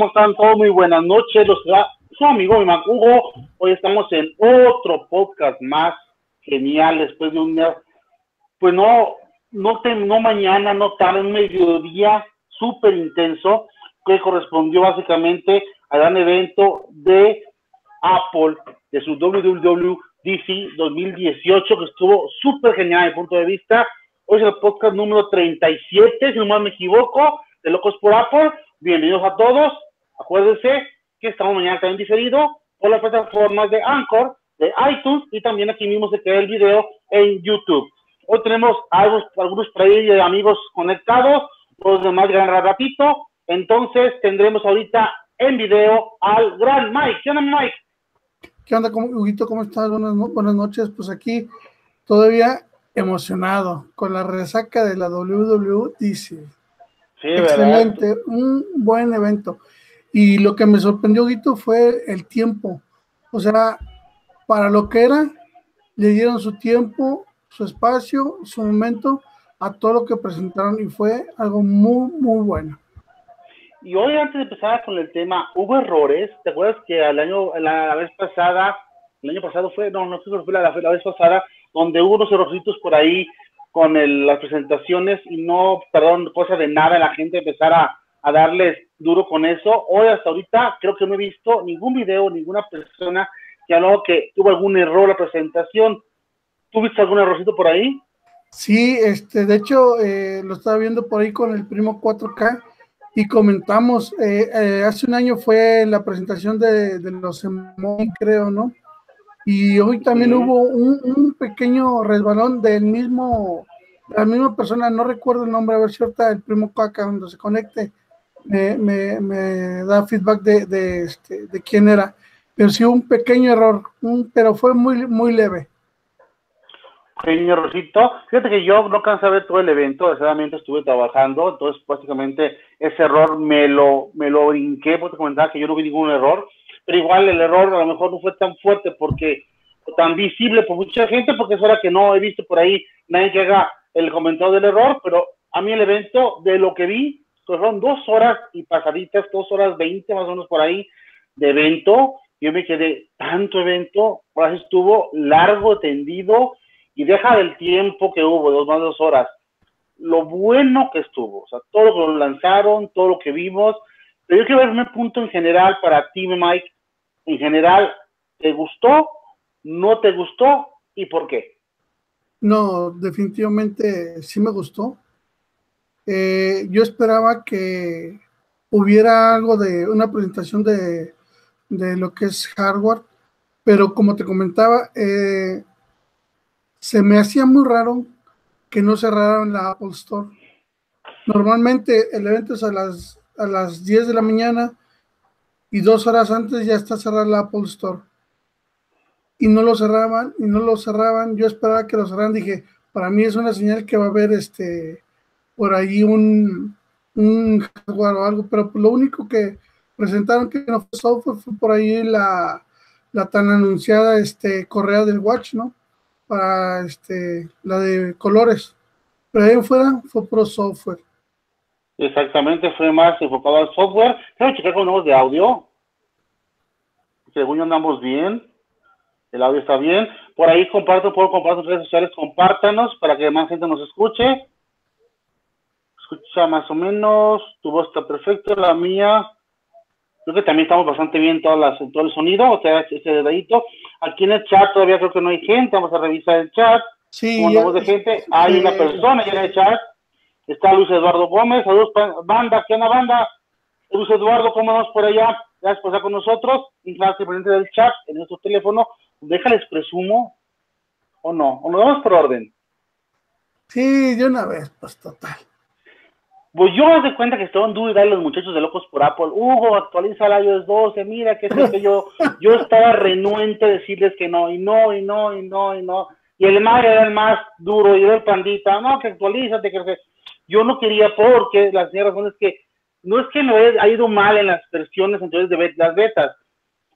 ¿cómo están todos? Muy buenas noches. Los su amigo mi Hugo. Hoy estamos en otro podcast más genial después de un pues no, no, no mañana, no tarde, un mediodía súper intenso que correspondió básicamente al gran evento de Apple, de su WWDC 2018, que estuvo súper genial desde mi punto de vista. Hoy es el podcast número 37, si no me equivoco, de Locos por Apple. Bienvenidos a todos. Acuérdense que estamos mañana también diferido por las plataformas de Anchor, de iTunes y también aquí mismo se queda el video en YouTube. Hoy tenemos algunos, algunos de amigos conectados, los demás gran ratito. Entonces tendremos ahorita en video al gran Mike. ¿Qué onda, Mike? ¿Qué onda, Huguito? ¿Cómo estás? Buenas, buenas noches. Pues aquí todavía emocionado con la resaca de la WWDC. Sí, Excelente, un buen evento. Y lo que me sorprendió, Guito, fue el tiempo. O sea, para lo que era, le dieron su tiempo, su espacio, su momento a todo lo que presentaron y fue algo muy, muy bueno. Y hoy, antes de empezar con el tema, hubo errores. ¿Te acuerdas que el año, la, vez pasada, el año pasado fue, no, no fue la, la, vez pasada, donde hubo unos errorcitos por ahí con las presentaciones y no, perdón, cosa de nada, la gente empezara a darles duro con eso. Hoy hasta ahorita creo que no he visto ningún video, ninguna persona que habló que tuvo algún error la presentación. ¿Tú viste algún errorcito por ahí? Sí, este, de hecho, eh, lo estaba viendo por ahí con el primo 4K y comentamos, eh, eh, hace un año fue la presentación de, los emoji, creo, ¿no? Y hoy también hubo un, pequeño resbalón del mismo, la misma persona, no recuerdo el nombre, a ver si ahorita el primo Caca cuando se conecte me, me, da feedback de, de, este, de quién era. Pero sí un pequeño error, pero fue muy, muy leve. Pequeño errorcito. Fíjate que yo no cansé de ver todo el evento, desgraciadamente estuve trabajando, entonces básicamente ese error me lo, me lo brinqué, porque comentaba que yo no vi ningún error pero igual el error a lo mejor no fue tan fuerte porque tan visible por mucha gente, porque es hora que no he visto por ahí nadie que haga el comentario del error, pero a mí el evento, de lo que vi, fueron dos horas y pasaditas, dos horas veinte más o menos por ahí de evento. Yo me quedé, tanto evento, ahora estuvo largo, tendido, y deja del tiempo que hubo, dos más dos horas. Lo bueno que estuvo, o sea, todo lo que lanzaron, todo lo que vimos, pero yo quiero ver un punto en general para ti, Mike. En general, ¿te gustó? ¿No te gustó? ¿Y por qué? No, definitivamente sí me gustó. Eh, yo esperaba que hubiera algo de una presentación de, lo que es hardware, pero como te comentaba, eh, se me hacía muy raro que no cerraran la Apple Store. Normalmente el evento es a las a las 10 de la mañana y dos horas antes ya está cerrada la Apple Store. Y no lo cerraban, y no lo cerraban. Yo esperaba que lo cerraran. Dije, para mí es una señal que va a haber este por ahí un, un hardware o algo, pero lo único que presentaron que no fue software fue por ahí la, la tan anunciada este correa del watch, ¿no? Para este la de colores. Pero ahí fuera fue pro software. Exactamente, fue más enfocado al software. Quiero checar con nuevos de audio. Según andamos bien. El audio está bien. Por ahí comparto, por compartir en redes sociales, compártanos para que más gente nos escuche. Escucha más o menos. Tu voz está perfecta, la mía. Creo que también estamos bastante bien todas las, todo el sonido, o sea, ese dedito. Aquí en el chat todavía creo que no hay gente. Vamos a revisar el chat. Sí. Como de gente, hay una persona ya en el chat Está Luis Eduardo Gómez, saludos banda, ¿qué onda banda? Luis Eduardo, ¿cómo vamos por allá? Gracias por estar con nosotros. Y presente del chat en nuestro teléfono. Déjales presumo o no, o nos vamos por orden. Sí, de una vez, pues total. Pues yo me doy cuenta que estaban duda los muchachos de Locos por Apple. Hugo, actualiza el iOS 12, mira que es que yo, yo estaba renuente a decirles que no, y no, y no, y no, y no. Y el Mario era el más duro, y era el pandita, no, que actualízate, que yo no quería porque la señora razón es que no es que no ha ido mal en las versiones anteriores de las betas,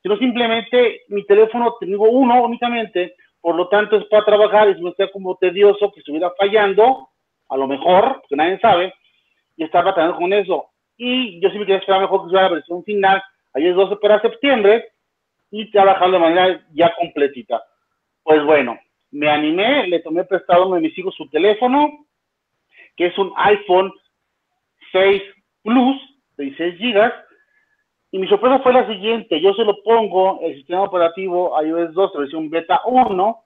sino simplemente mi teléfono tengo uno únicamente, por lo tanto es para trabajar y si me está como tedioso que estuviera fallando, a lo mejor, porque nadie sabe, y estaba tratando con eso. y yo sí me quería esperar mejor que sea la versión final, es 12 para septiembre, y trabajar de manera ya completita. Pues bueno, me animé, le tomé prestado a uno de mis hijos su teléfono, que es un iPhone 6 Plus de 16 GB, y mi sorpresa fue la siguiente, yo se lo pongo el sistema operativo iOS 2 versión beta 1,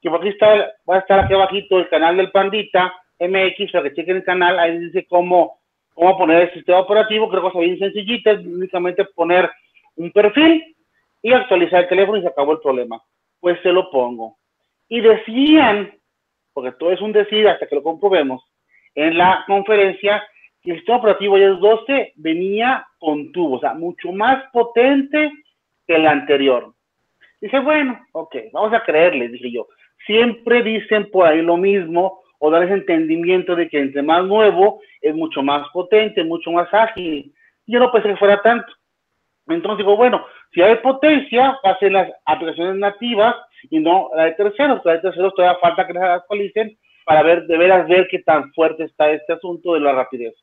que por aquí está, va a estar aquí abajito el canal del Pandita MX, para que chequen el canal, ahí dice cómo, cómo poner el sistema operativo, creo que es bien sencillita, únicamente poner un perfil y actualizar el teléfono y se acabó el problema. Pues se lo pongo. Y decían, porque todo es un decir hasta que lo comprobemos, en la conferencia el sistema operativo iOS 12 venía con tubo, o sea, mucho más potente que el anterior. Dije, bueno, ok, vamos a creerles, dije yo. Siempre dicen por ahí lo mismo o dan ese entendimiento de que entre más nuevo es mucho más potente, mucho más ágil. Yo no pensé que fuera tanto. Entonces digo, bueno, si hay potencia, va a ser las aplicaciones nativas y no la de terceros. La de terceros todavía falta que las actualicen para ver, de veras ver qué tan fuerte está este asunto de la rapidez.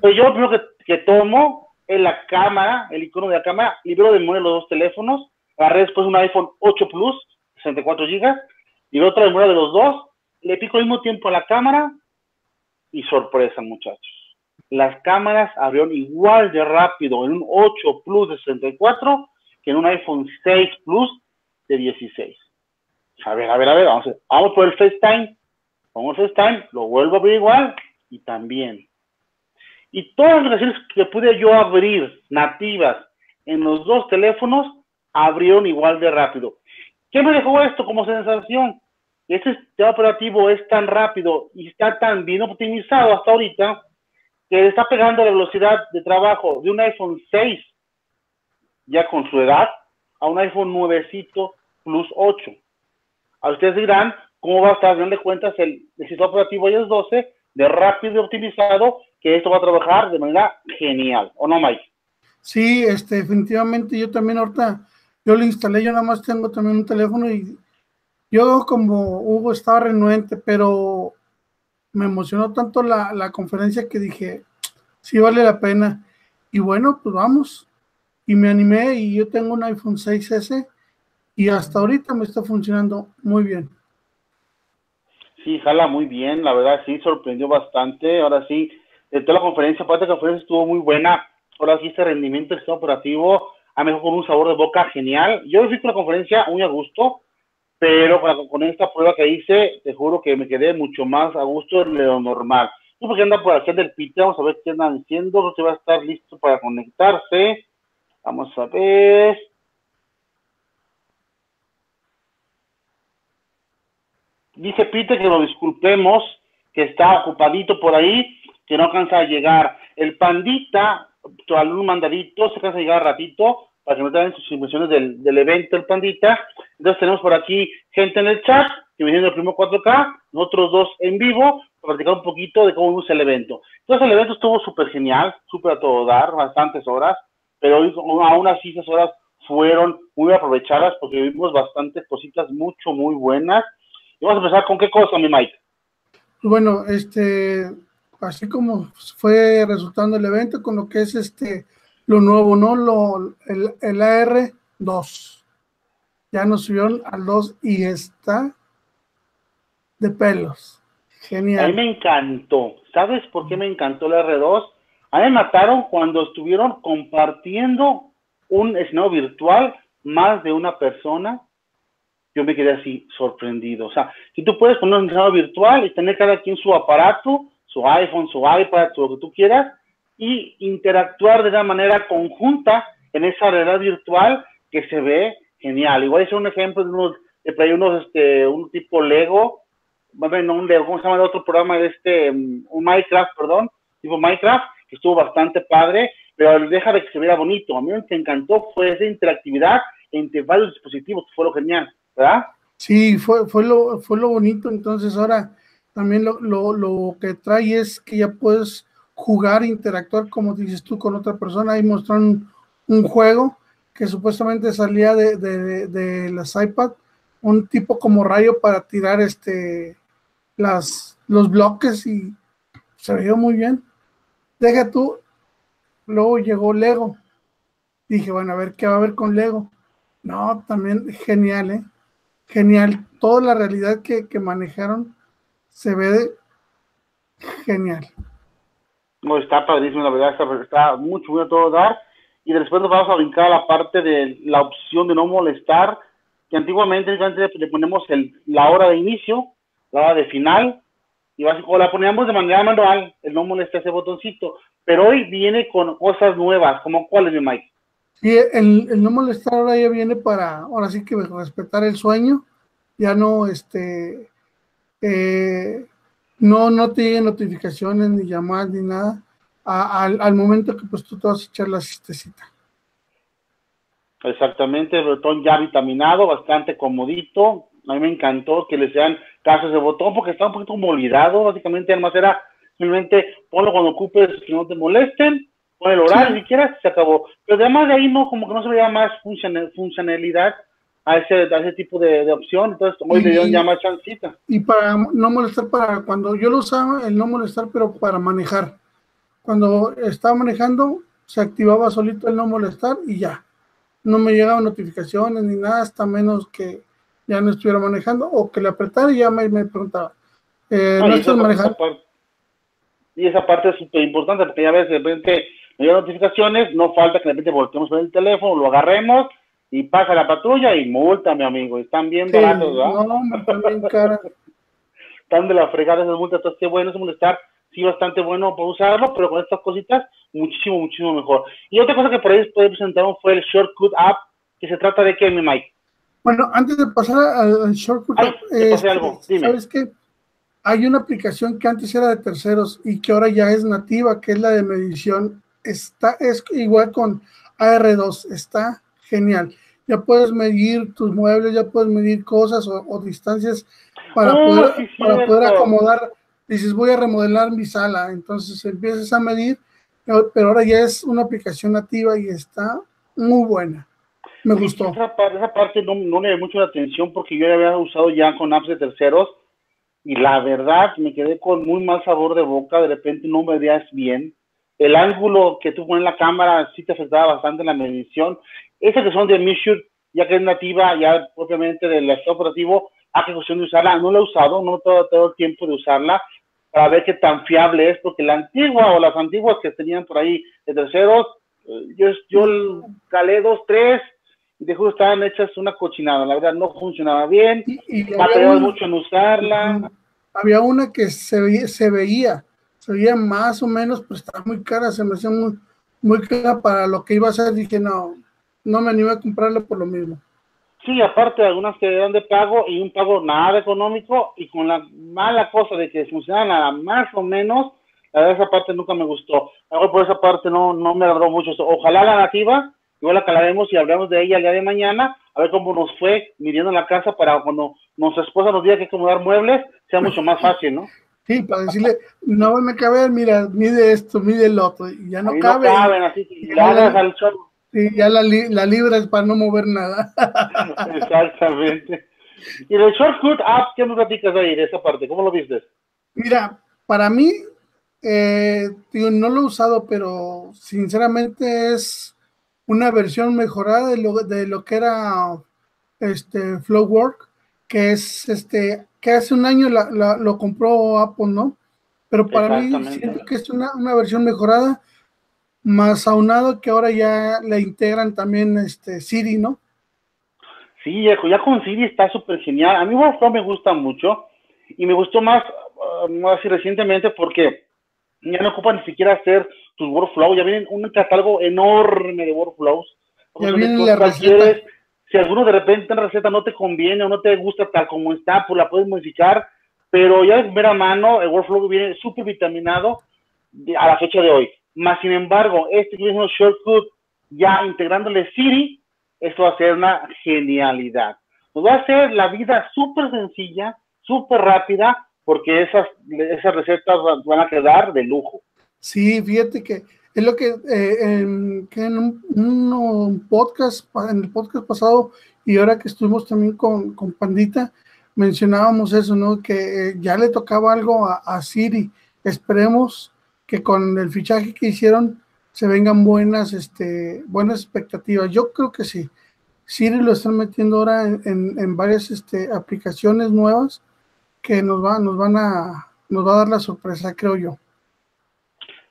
Pues yo lo primero que, que tomo es la cámara, el icono de la cámara, libero de memoria los dos teléfonos, agarré después un iPhone 8 Plus, 64 GB, y otra memoria de los dos, le pico al mismo tiempo a la cámara y sorpresa, muchachos. Las cámaras abrieron igual de rápido en un 8 Plus de 64 que en un iPhone 6 Plus de 16. A ver, a ver, a ver, vamos, a, vamos por el FaceTime. Vamos al FaceTime, lo vuelvo a abrir igual y también. Y todas las aplicaciones que pude yo abrir nativas en los dos teléfonos abrieron igual de rápido. ¿Qué me dejó esto como sensación? Este sistema operativo es tan rápido y está tan bien optimizado hasta ahorita que está pegando la velocidad de trabajo de un iPhone 6 ya con su edad a un iPhone 9 Plus 8. A ustedes dirán cómo va a estar, de cuentas, el, el sistema operativo iOS 12 de rápido y optimizado, que esto va a trabajar de manera genial, ¿o no, Mike? Sí, este, definitivamente yo también ahorita, yo lo instalé, yo nada más tengo también un teléfono y yo como Hugo estaba renuente, pero me emocionó tanto la, la conferencia que dije, sí vale la pena. Y bueno, pues vamos. Y me animé y yo tengo un iPhone 6S y hasta ahorita me está funcionando muy bien. Sí, jala muy bien, la verdad sí, sorprendió bastante. Ahora sí, de toda la conferencia, aparte de la conferencia estuvo muy buena. Ahora sí, este rendimiento sistema operativo, a mejor con un sabor de boca genial. Yo he visto la conferencia muy a gusto, pero con, esta prueba que hice, te juro que me quedé mucho más a gusto de lo normal. ¿Tú porque anda por hacer del pite? Vamos a ver qué andan diciendo. Que va a estar listo para conectarse. Vamos a ver. Dice Pite que lo disculpemos, que está ocupadito por ahí, que no alcanza a llegar. El pandita, tu alumno mandadito, se alcanza a llegar ratito para que nos den sus impresiones del, del evento, el pandita. Entonces tenemos por aquí gente en el chat, que viene el primer 4K, nosotros dos en vivo, para platicar un poquito de cómo vimos el evento. Entonces el evento estuvo súper genial, súper a todo dar, bastantes horas, pero aún así esas horas fueron muy aprovechadas porque vimos bastantes cositas mucho, muy buenas y vamos a empezar con qué cosa, mi Mike. Bueno, este, así como fue resultando el evento con lo que es este, lo nuevo, ¿no? Lo, el, el AR2. Ya nos subieron al 2 y está de pelos. Genial. A mí me encantó. ¿Sabes por qué me encantó el R2? A mí me mataron cuando estuvieron compartiendo un escenario virtual más de una persona yo me quedé así sorprendido. O sea, si tú puedes poner un escenario virtual y tener cada quien su aparato, su iPhone, su iPad, lo que tú quieras, y interactuar de una manera conjunta en esa realidad virtual que se ve genial. Igual es un ejemplo de unos, de unos, este, un tipo Lego, bueno, un Lego, ¿cómo se llama el otro programa de este, mm, un Minecraft, perdón, tipo Minecraft, que estuvo bastante padre, pero deja de que se vea bonito. A mí lo que encantó fue esa interactividad entre varios dispositivos, que fue lo genial. ¿verdad? Sí, fue, fue, lo, fue lo bonito. Entonces ahora también lo, lo, lo que trae es que ya puedes jugar, interactuar, como dices tú, con otra persona. Ahí mostraron un, juego que supuestamente salía de, de, de, las iPad, un tipo como rayo para tirar este las los bloques y se veía muy bien. Deja tú, Luego llegó Lego. Dije, bueno, a ver qué va a haber con Lego. No, también genial, ¿eh? Genial. Toda la realidad que, manejaron se ve genial. No, está padrísimo, la verdad, está, está mucho bueno todo dar. Y después nos vamos a brincar a la parte de la opción de no molestar, que antiguamente le ponemos el, la hora de inicio, la hora de final, y o la poníamos de manera manual, el no molesta ese botoncito. Pero hoy viene con cosas nuevas, como cuáles, mi Mike. Sí, el, no molestar ahora ya viene para, ahora sí que respetar el sueño, ya no, este, eh, no, no te lleguen notificaciones, ni llamadas, ni nada, al, momento que pues tú te vas a echar la cistecita. Exactamente, el botón ya vitaminado, bastante comodito, a mí me encantó que le sean casos de botón porque estaba un poquito como olvidado, básicamente además era simplemente ponlo cuando ocupes que no te molesten, pon el horario si quieras, se acabó. Pero además de ahí no, como que no se veía más funcionalidad a ese, ese tipo de, opción, entonces hoy le dieron ya más chancita. Y para no molestar, para cuando yo lo usaba, el no molestar, pero para manejar. Cuando estaba manejando, se activaba solito el no molestar y ya. No me llegaban notificaciones ni nada, hasta menos que ya no estuviera manejando o que le apretara y ya me, preguntaba. Eh, no, estás manejando. y esa parte es súper importante porque ya ves, de repente no hay notificaciones, no falta que de repente volteemos el teléfono, lo agarremos y pasa la patrulla y multa, mi amigo. Están bien baratos, ¿verdad? No, están bien caras. están de la fregada esas multas, entonces qué bueno es molestar. Sí, bastante bueno por usarlo, pero con estas cositas, muchísimo, muchísimo mejor. Y otra cosa que por ahí presentaron fue el Shortcut App, que se trata de que, mi Mike. Bueno, antes de pasar al, shortcut, este, algo. ¿sabes qué? Hay una aplicación que antes era de terceros y que ahora ya es nativa, que es la de medición. Está, es igual con AR2, está genial. Ya puedes medir tus muebles, ya puedes medir cosas o, distancias para, oh, poder, para poder acomodar. Dices, voy a remodelar mi sala, entonces empiezas a medir, pero ahora ya es una aplicación nativa y está muy buena. Me gustó. Esa, parte no, no le da mucho la atención porque yo ya había usado ya con apps de terceros y la verdad me quedé con muy mal sabor de boca, de repente no me veías bien. El ángulo que tú pones la cámara sí te afectaba bastante en la medición. Esas que son de Measure, ya que es nativa, ya propiamente del estado operativo, a qué cuestión de usarla. No la he usado, no he todo el tiempo de usarla para ver qué tan fiable es, porque la antigua o las antiguas que tenían por ahí de terceros, eh, yo, yo calé dos, tres, y de estaban hechas una cochinada, la verdad no funcionaba bien, y, mucho en usarla. Había una que se veía, se veía, se veía más o menos, pero estaba muy cara, se me hacía muy, muy cara para lo que iba a hacer, dije no, no me animé a comprarla por lo mismo. Sí, aparte de algunas que eran de pago y un pago nada económico y con la mala cosa de que funcionaba nada más o menos, la verdad esa parte nunca me gustó. Algo por esa parte no, no me agradó mucho. Ojalá la nativa Igual la calaremos y hablamos de ella el día de mañana, a ver cómo nos fue midiendo la casa para cuando nuestra esposa nos diga que acomodar muebles, sea mucho más fácil, ¿no? Sí, para decirle, no van a caber, mira, mide esto, mide el otro, y ya no cabe. No caben, así que la, al Sí, ya la, la libra es para no mover nada. Exactamente. Y del Shortcut App, ¿qué nos platicas ahí de esa parte? ¿Cómo lo viste? Mira, para mí, eh, no lo he usado, pero sinceramente es una versión mejorada de lo, de lo que era este Flowwork, que es este, que hace un año lo compró Apple, ¿no? Pero para mí siento que es una, una, versión mejorada, más aunado que ahora ya le integran también este Siri, ¿no? Sí, ya con Siri está súper genial. A mí Workflow me gusta mucho y me gustó más, uh, más recientemente porque ya no ocupa ni siquiera hacer tus workflows, ya vienen un catálogo enorme de workflows. Ya viene la receta. si alguno de repente en receta no te conviene o no te gusta tal como está, pues la puedes modificar, pero ya es mera mano, el workflow viene súper vitaminado a la fecha de hoy. Más sin embargo, este que viene shortcut, ya integrándole Siri, esto va a ser una genialidad. Nos va a hacer la vida súper sencilla, súper rápida, porque esas, esas recetas van a quedar de lujo. Sí, fíjate que es lo que, eh, en, un, podcast, en el podcast pasado y ahora que estuvimos también con, Pandita, mencionábamos eso, ¿no? Que eh, ya le tocaba algo a, Siri. Esperemos que con el fichaje que hicieron se vengan buenas, este, buenas expectativas. Yo creo que sí. Siri lo están metiendo ahora en, varias este, aplicaciones nuevas que nos, va, nos van a, nos va a dar la sorpresa, creo yo.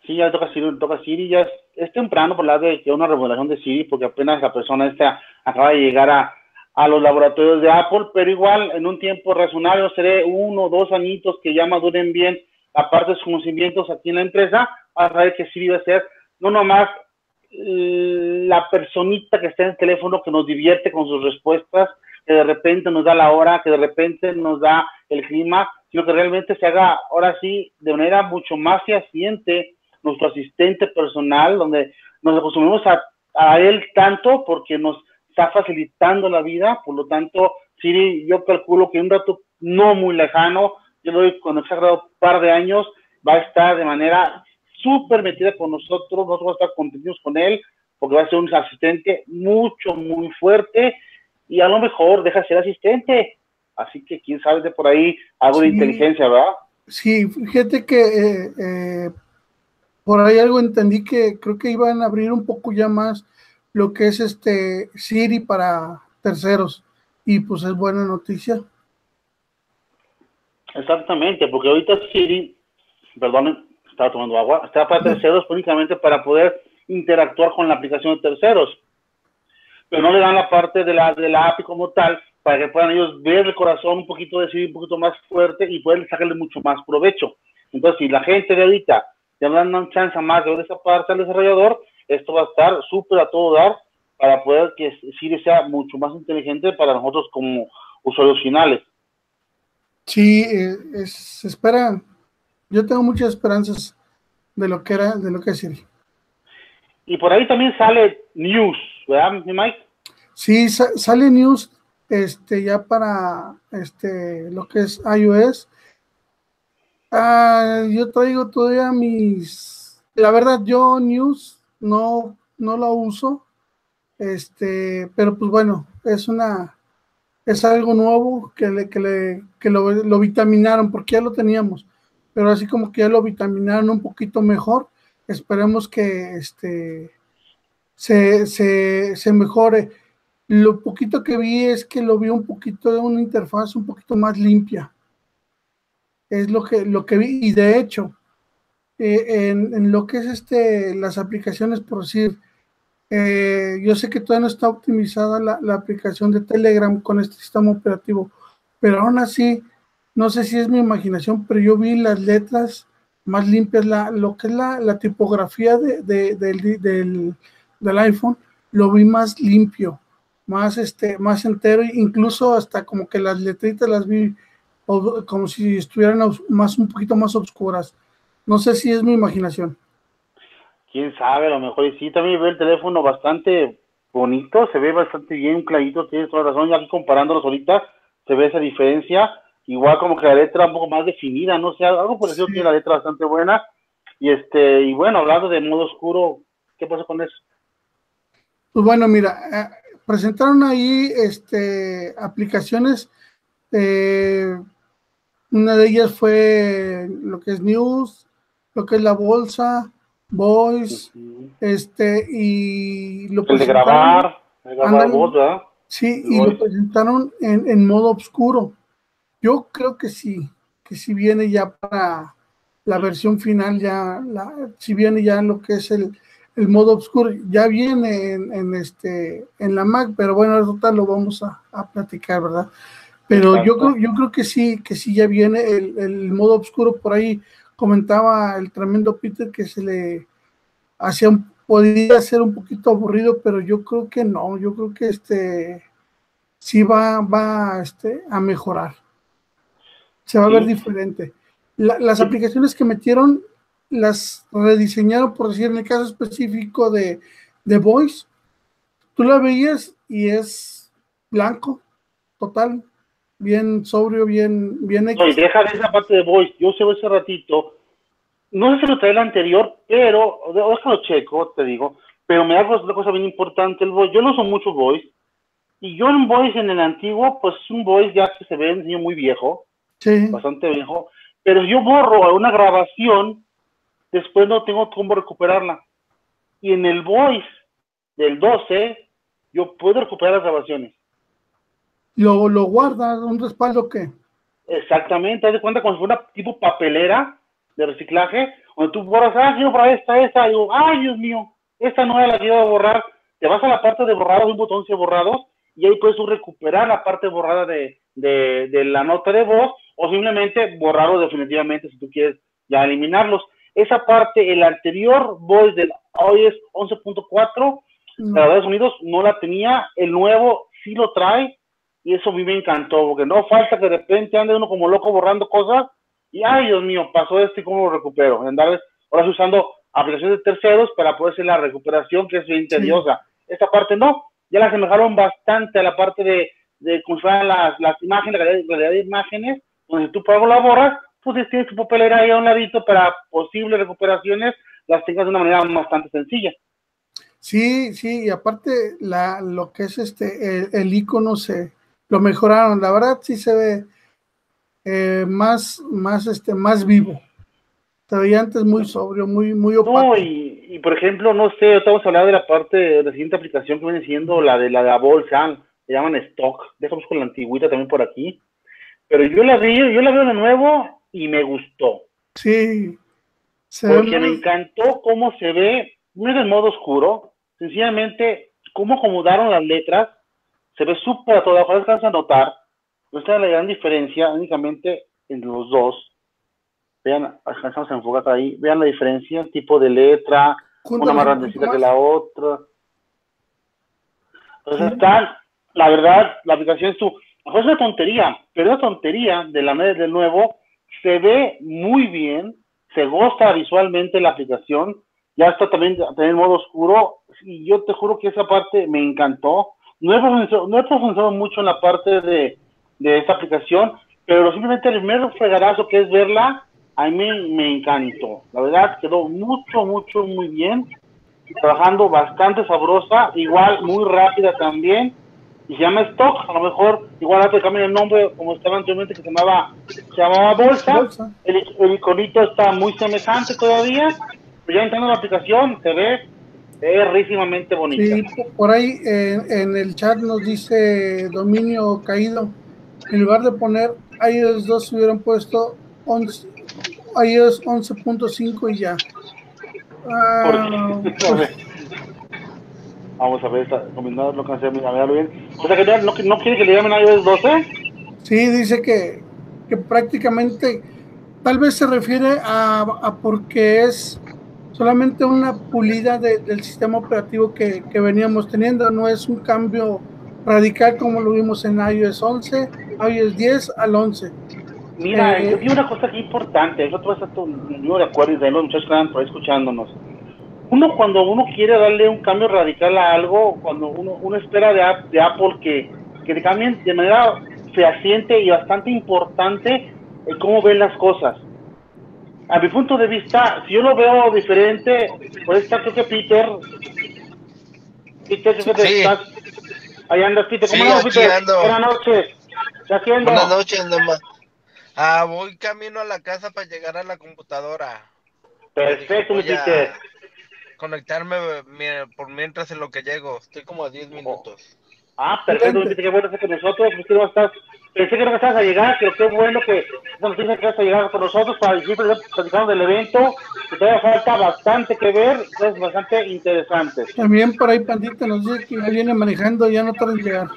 Sí, ya toca Siri, toca Siri, ya es, temprano por la de que una remodelación de Siri, porque apenas la persona esta acaba de llegar a, a los laboratorios de Apple, pero igual en un tiempo razonable, seré uno o dos añitos que ya maduren bien, aparte de sus conocimientos aquí en la empresa, a saber que va a ser no nomás eh, la personita que está en el teléfono que nos divierte con sus respuestas, que de repente nos da la hora, que de repente nos da el clima, sino que realmente se haga ahora sí de manera mucho más fehaciente nuestro asistente personal, donde nos acostumbramos a, a él tanto porque nos está facilitando la vida, por lo tanto, Siri, yo calculo que un dato no muy lejano, yo lo doy cuando se ha un par de años, va a estar de manera súper metida con nosotros, nosotros vamos a estar contentos con él, porque va a ser un asistente mucho, muy fuerte, y a lo mejor deja ser asistente. Así que quién sabe de por ahí algo de inteligencia, ¿verdad? Sí, fíjate que eh, eh, por ahí algo entendí que creo que iban a abrir un poco ya más lo que es este Siri para terceros y pues es buena noticia. Exactamente, porque ahorita Siri, perdón, estaba tomando agua, está para terceros únicamente para poder interactuar con la aplicación de terceros. Pero no le dan la parte de la, de la API como tal para que puedan ellos ver el corazón un poquito de Siri un poquito más fuerte y poder sacarle mucho más provecho. Entonces, si la gente de ahorita ya dan una chance más de ver esa parte al desarrollador, esto va a estar súper a todo dar para poder que Siri sea mucho más inteligente para nosotros como usuarios finales. Sí, eh, se espera, yo tengo muchas esperanzas de lo que era, de lo que es Siri. Y por ahí también sale News, ¿verdad, Mike? Sí, sale News este, ya para este, lo que es iOS. Ah, yo traigo todavía mis, la verdad, yo News no, no la uso, este, pero pues bueno, es una, es algo nuevo que, le, que, le, que lo, lo, vitaminaron, porque ya lo teníamos, pero así como que ya lo vitaminaron un poquito mejor, esperemos que este, se, se, se mejore. Lo poquito que vi es que lo vi un poquito de una interfaz un poquito más limpia. Es lo que, lo que vi, y de hecho, eh, en, lo que es este, las aplicaciones, por decir, eh, yo sé que todavía no está optimizada la, aplicación de Telegram con este sistema operativo, pero aún así, no sé si es mi imaginación, pero yo vi las letras más limpias, la, lo que es la, tipografía de, del, del, iPhone, lo vi más limpio, más, este, más entero, incluso hasta como que las letritas las vi como si estuvieran más, un poquito más oscuras. No sé si es mi imaginación. Quién sabe, a lo mejor sí. También veo el teléfono bastante bonito, se ve bastante bien, clarito, tienes toda razón. Ya aquí comparándolos ahorita, se ve esa diferencia. Igual como que la letra un poco más definida, no sé, algo por eso tiene la letra bastante buena. Y este, y bueno, hablando de modo oscuro, ¿qué pasa con eso? Pues bueno, mira, eh, presentaron ahí este aplicaciones eh, una de ellas fue lo que es News, lo que es la bolsa, Voice, este, y lo El de grabar, grabar voz, Sí, y lo presentaron en, modo oscuro. Yo creo que sí, que si viene ya para la versión final, ya, si viene ya lo que es el, modo oscuro, ya viene en, este, en la Mac, pero bueno, tal lo vamos a, a platicar, ¿verdad? Pero yo creo, yo creo que sí, que sí ya viene el, modo oscuro por ahí. Comentaba el tremendo Peter que se le hacía un, podía ser un poquito aburrido, pero yo creo que no, yo creo que este sí va, va este, a mejorar. Se va a ver diferente. las aplicaciones que metieron las rediseñaron, por decir, en el caso específico de, de Voice, tú la veías y es blanco, total, bien sobrio, bien, bien No, y deja de esa parte de voice. Yo sé ese ratito. No sé si lo trae el anterior, pero, déjalo checo, te digo. Pero me hago una cosa bien importante el voice. Yo no uso mucho voice. Y yo en voice en el antiguo, pues es un voice ya que se ve niño muy viejo. Sí. Bastante viejo. Pero yo borro una grabación, después no tengo cómo recuperarla. y en el voice del 12 yo puedo recuperar las grabaciones. ¿Lo, lo guardas? ¿Un respaldo qué? Exactamente, haz de cuenta como si fuera una tipo papelera de reciclaje, donde tú borras, ah, quiero borrar esta, esta, y digo, ay, Dios mío, esta no la quiero borrar. Te vas a la parte de borrados, un botón de borrados, y ahí puedes recuperar la parte borrada de, de, de la nota de voz, o simplemente borrarlo definitivamente si tú quieres ya eliminarlos. Esa parte, el anterior voice del iOS 11.4, de Estados Unidos no la tenía, el nuevo sí lo trae, y eso a mí me encantó, porque no falta que de repente ande uno como loco borrando cosas, y ay Dios mío, pasó esto y cómo lo recupero. Andar ahora usando aplicaciones de terceros para poder hacer la recuperación, que es bien tediosa. Esta parte no, ya la asemejaron bastante a la parte de, de las, las imágenes, la calidad, de imágenes, donde tú por algo la borras, pues tienes tu papelera ahí a un ladito para posibles recuperaciones, las tengas de una manera bastante sencilla. Sí, sí, y aparte la, lo que es este, el, el icono se lo mejoraron, la verdad sí se ve eh, más, más, este, más vivo. Se veía antes muy sobrio, muy, muy opaco. No, y, por ejemplo, no sé, estamos hablando de la parte de la siguiente aplicación que viene siendo la de la, de la bolsa, se llaman stock, dejamos con la antigüita también por aquí. Pero yo la vi, yo la veo de nuevo y me gustó. Sí. porque me encantó cómo se ve, no es en modo oscuro, sencillamente cómo acomodaron las letras, se ve súper a toda, alcanza a notar, no está la gran diferencia únicamente entre los dos. Vean, alcanzamos a enfocar ahí, vean la diferencia, tipo de letra, una más grandecita que la otra. Entonces están, la verdad, la aplicación es tu, es una tontería, pero esa tontería de la del nuevo. Se ve muy bien, se goza visualmente la aplicación, ya está también, también en modo oscuro, y yo te juro que esa parte me encantó. No he profundizado, no mucho en la parte de, de esta aplicación, pero simplemente el primer fregadazo que es verla, a mí me, encantó. La verdad quedó mucho, mucho, muy bien. Trabajando bastante sabrosa, igual muy rápida también. Y se llama Stock, a lo mejor igual te cambian el nombre como estaba anteriormente que se llamaba, se llamaba Bolsa. El, el iconito está muy semejante todavía, pero ya entrando en la aplicación se ve perrísimamente bonita. Sí, por ahí en el chat nos dice Dominio Caído, en lugar de poner iOS 2 hubieran puesto 11, iOS 11.5 y ya. Ah, Vamos a ver, está combinado lo hace bien. O sea que no, no quiere que le llamen iOS 12. Sí, dice que, que prácticamente tal vez se refiere a, a porque es solamente una pulida del sistema operativo que, que, veníamos teniendo, no es un cambio radical como lo vimos en iOS 11, iOS 10 al 11. Mira, eh, yo vi una cosa aquí importante, eso tú estás de de los muchachos que están por ahí escuchándonos. Uno cuando uno quiere darle un cambio radical a algo, cuando uno, uno espera de, de Apple que, que te cambien de manera fehaciente y bastante importante el cómo ven las cosas a mi punto de vista, si yo lo veo diferente, puede estar creo que Peter. Peter, ¿qué sí. estás? Ahí andas, Peter. ¿Cómo sí, Peter? Buenas noches. ¿Qué haciendo? Buenas noches, nomás. Ah, voy camino a la casa para llegar a la computadora. Perfecto, mi Peter. Conectarme por mientras en lo que llego. Estoy como a 10 minutos. Ah, perfecto, mi Peter. Qué bueno que nosotros. Pues, que no estás Pensé que no estabas a llegar, pero qué bueno que nos dices que vas a llegar con nosotros para decir platicando del evento, que todavía falta bastante que ver, es bastante interesante. También por ahí Pandita nos dice que ya viene manejando, ya no tarda en llegar.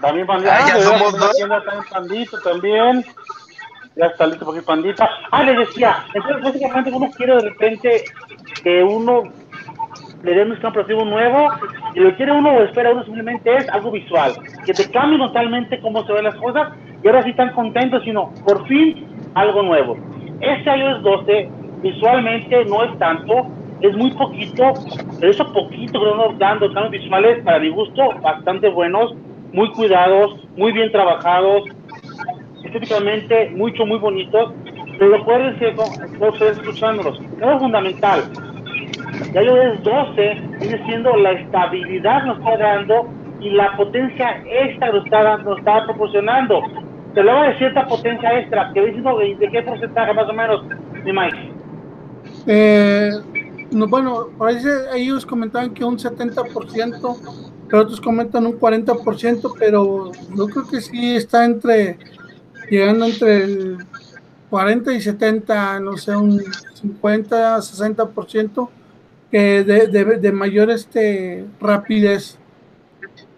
También Pandita, ah, ya somos dos. También Pandita, también. Ya está listo por aquí Pandita. Ah, le decía, entonces básicamente uno quiere de repente que uno le den un operativo nuevo y lo quiere uno o espera uno simplemente es algo visual, que te cambie totalmente cómo se ven las cosas y ahora sí están contentos, sino por fin algo nuevo. Este iOS 12 visualmente no es tanto, es muy poquito, pero eso poquito que nos dando cambios visuales para mi gusto bastante buenos, muy cuidados, muy bien trabajados, estéticamente mucho, muy bonitos, pero acuérdense, ustedes escuchándolos, es fundamental, ya iOS 12 viene siendo la estabilidad nos está dando y la potencia extra nos está, nos está proporcionando. Se habla de cierta potencia extra, que diciendo de qué porcentaje más o menos, mi Mike. Eh, no, bueno, ahí ellos comentaban que un 70%, pero otros comentan un 40%, pero yo creo que sí está entre, llegando entre el 40 y 70, no sé, un 50, 60% que de, de, de mayor este, rapidez.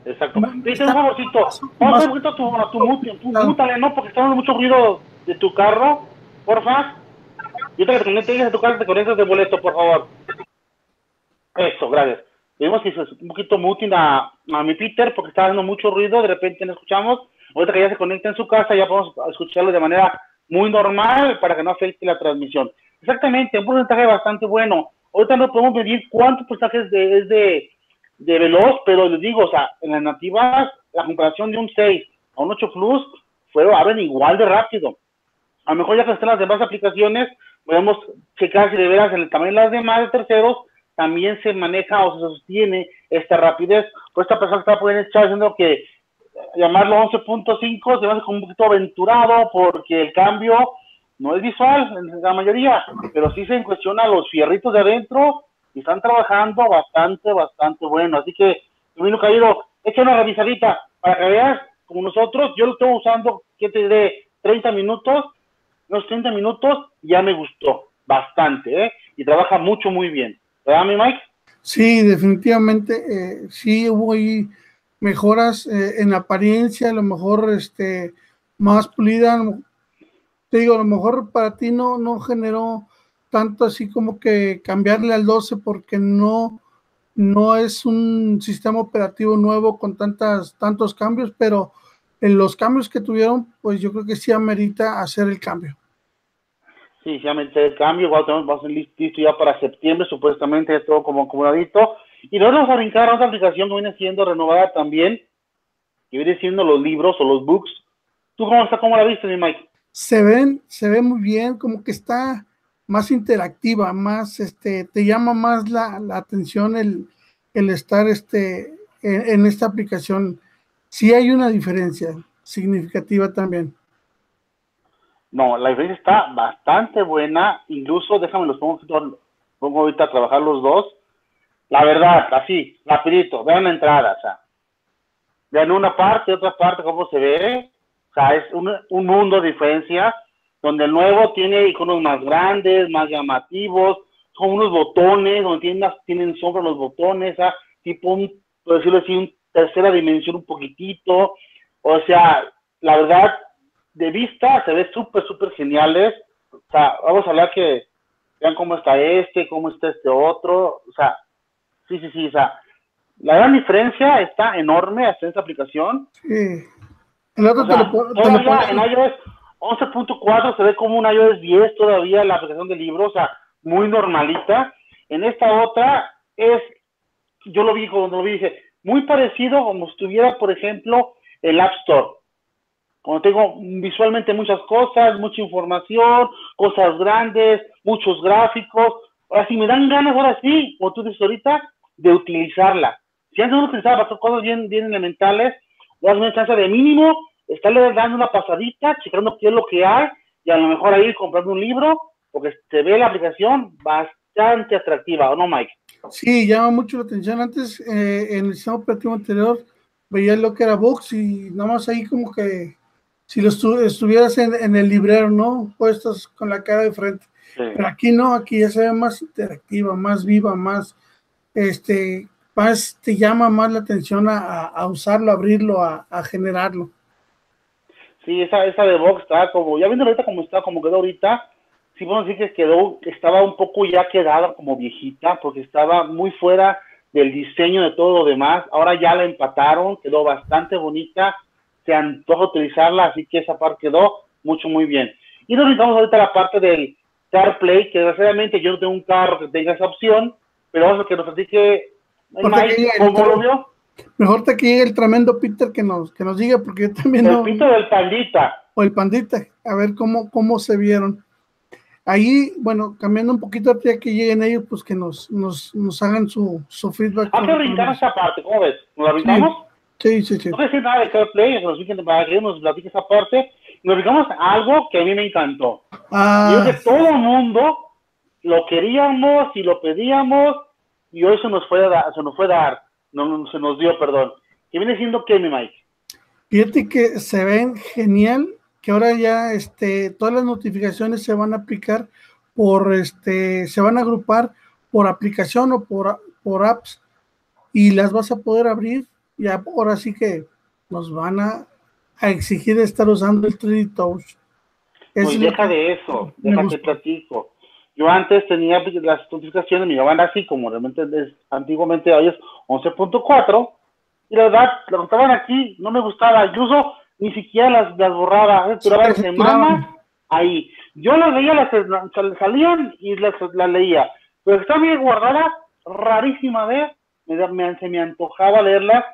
Exacto. Dice un favorcito, vamos un poquito tu, a tu, tu, mútale, ¿no? Porque está dando mucho ruido de tu carro, porfa. Yo te que a tu carro, te conectas de boleto, por favor. Eso, gracias. Vemos que es un poquito mutin a, a mi Peter porque está dando mucho ruido, de repente no escuchamos. Ahorita que ya se conecta en su casa, ya podemos escucharlo de manera muy normal para que no afecte la transmisión. Exactamente, un porcentaje bastante bueno. Ahorita no podemos medir cuántos porcentajes de, es de, de veloz, pero les digo, o sea, en las nativas, la comparación de un 6 a un 8 Plus fueron, abren igual de rápido. A lo mejor ya que están las demás aplicaciones, podemos checar si de veras en el tamaño de las demás de terceros también se maneja o se sostiene esta rapidez. Pues esta persona está pueden echar diciendo que llamarlo 11.5 se va a hacer como un poquito aventurado porque el cambio no es visual en la mayoría, pero sí se cuestiona los fierritos de adentro y están trabajando bastante, bastante bueno. Así que, Camino Caído, echa una revisadita para que veas, como nosotros, yo lo estoy usando, que te dé 30 minutos, unos 30 minutos, ya me gustó bastante, ¿eh? Y trabaja mucho, muy bien. ¿Verdad, mi Mike? Sí, definitivamente, eh, sí hubo ahí mejoras eh, en apariencia, a lo mejor este, más pulida. Digo, a lo mejor para ti no, no generó tanto así como que cambiarle al 12 porque no, no es un sistema operativo nuevo con tantas, tantos cambios, pero en los cambios que tuvieron, pues yo creo que sí amerita hacer el cambio. Sí, sí amerita el cambio, vamos a listo ya para septiembre, supuestamente todo como acomodadito. Y luego vamos a brincar a otra aplicación que viene siendo renovada también, que viene siendo los libros o los books. ¿Tú cómo está, cómo la viste, mi Mike? Se ven, se ve muy bien, como que está más interactiva, más, este, te llama más la, atención el, el, estar este, en, esta aplicación. Sí hay una diferencia significativa también. No, la diferencia está bastante buena, incluso déjame los pongo, pongo ahorita a trabajar los dos la verdad, así, rapidito, vean la entrada, vean una parte, otra parte, cómo se ve, sea, es un, un mundo de diferencia, donde el nuevo tiene iconos más grandes, más llamativos, son unos botones, donde tienen, tienen sombra los botones, tipo un, por decirlo así, un tercera dimensión un poquitito, o sea, la verdad, de vista se ve súper, súper geniales, o sea, vamos a hablar que vean cómo está este, cómo está este otro, o sea, Sí, sí, sí, o sea, la gran diferencia está enorme hasta esta aplicación. Sí. El otro te lo, En iOS 11.4 se ve como un iOS 10 todavía la aplicación de libros, o sea, muy normalita. En esta otra es, yo lo vi cuando lo vi, dije, muy parecido como si estuviera, por ejemplo, el App Store. Como tengo visualmente muchas cosas, mucha información, cosas grandes, muchos gráficos. Ahora, si me dan ganas, ahora sí, como tú dices ahorita, de utilizarla. Si antes pensaba para cosas bien, bien elementales, das una chance de mínimo estarle dando una pasadita, checando qué es lo que hay, y a lo mejor ahí comprando un libro, porque se ve la aplicación bastante atractiva, ¿o no, Mike? Sí, llama mucho la atención. Antes, eh, en el sistema operativo anterior, veía lo que era Box y nada más ahí como que si lo estuvieras en, el librero, ¿no? Puestos con la cara de frente. Pero aquí no, aquí ya se ve más interactiva, más viva, más este, más te llama más la atención a, usarlo, abrirlo, a, generarlo. Sí, esa, esa de Vox está como, ya viendo ahorita como está, como quedó ahorita, sí podemos decir que quedó, estaba un poco ya quedada como viejita, porque estaba muy fuera del diseño de todo lo demás. Ahora ya la empataron, quedó bastante bonita, se antoja utilizarla, así que esa parte quedó mucho, muy bien. Y nos vamos ahorita a la parte del CarPlay, que desgraciadamente yo no tengo un carro que tenga esa opción, pero vamos a que nos platique cómo lo vio. Mejor te que llegue el tremendo Peter que nos, que nos diga, porque yo también el Peter del Pandita. O el Pandita, a ver cómo, cómo se vieron. Ahí, bueno, cambiando un poquito ya que lleguen ellos, pues que nos, nos, nos hagan su, su feedback. Hay que brincar esa parte, ¿cómo ves? ¿Nos la brincamos? Sí, sí, sí. No sé si nada de CarPlay, nos para que nos platique esa parte. Nos brincamos algo que a mí me encantó. Ah, Yo que todo el mundo lo queríamos y lo pedíamos y hoy se nos fue a dar, se nos fue a dar, no, se nos dio, perdón. ¿Qué viene siendo qué, mi Mike? Fíjate que se ven genial, que ahora ya este, todas las notificaciones se van a aplicar por, este, se van a agrupar por aplicación o por, por apps y las vas a poder abrir. Y ahora sí que nos van a, exigir estar usando el 3D Touch. pues deja de eso, déjate platico. Yo antes tenía las notificaciones, me llevaban así, como realmente es, antiguamente hoy es 11.4, y la verdad, lo estaban aquí, no me gustaba, incluso ni siquiera las, las borraba, ¿eh? duraba semanas ahí. Yo las veía, las, salían y las, las leía, pero estaba bien guardada, rarísima vez, me, me, se me antojaba leerlas,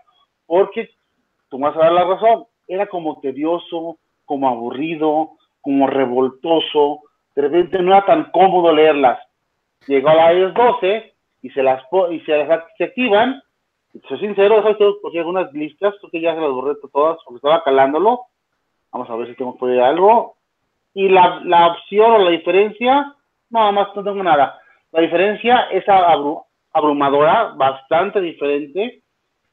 porque tú vas a dar la razón, era como tedioso, como aburrido, como revoltoso, de repente no era tan cómodo leerlas. Llegó a la iOS 12 y se las y se, las, se activan. Soy sincero, porque algunas listas, que ya se las borré todas porque estaba calándolo. Vamos a ver si tengo por algo. Y la, la opción o la diferencia, nada más no tengo nada. La diferencia es abrumadora, bastante diferente,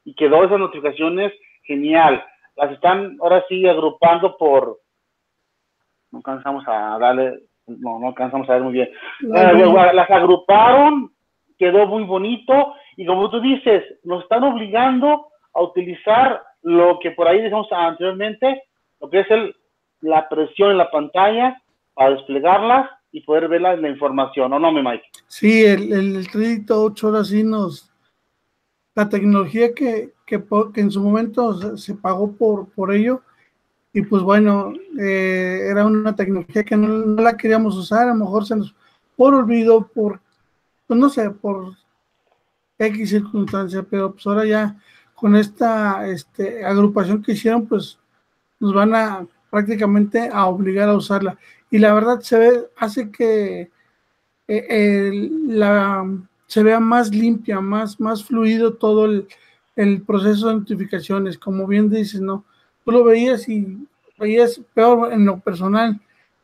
y quedó esas notificaciones genial. Las están ahora sí agrupando por, no alcanzamos a darle, no, no alcanzamos a ver muy bien. Las agruparon, quedó muy bonito, y como tú dices, nos están obligando a utilizar lo que por ahí dijimos anteriormente, lo que es el, la presión en la pantalla para desplegarlas y poder ver la, información, ¿o no, mi Mike? Sí, el, el crédito 8 ahora sí nos... La tecnología que, que, en su momento se, pagó por, por ello, y pues bueno, eh, era una tecnología que no, la queríamos usar, a lo mejor se nos, por olvido, por, pues no sé, por X circunstancia, pero pues ahora ya con esta este, agrupación que hicieron, pues nos van a prácticamente a obligar a usarla y la verdad se ve, hace que eh, la, se vea más limpia, más, más fluido todo el, proceso de notificaciones, como bien dices, ¿no? Tú lo veías y veías peor en lo personal,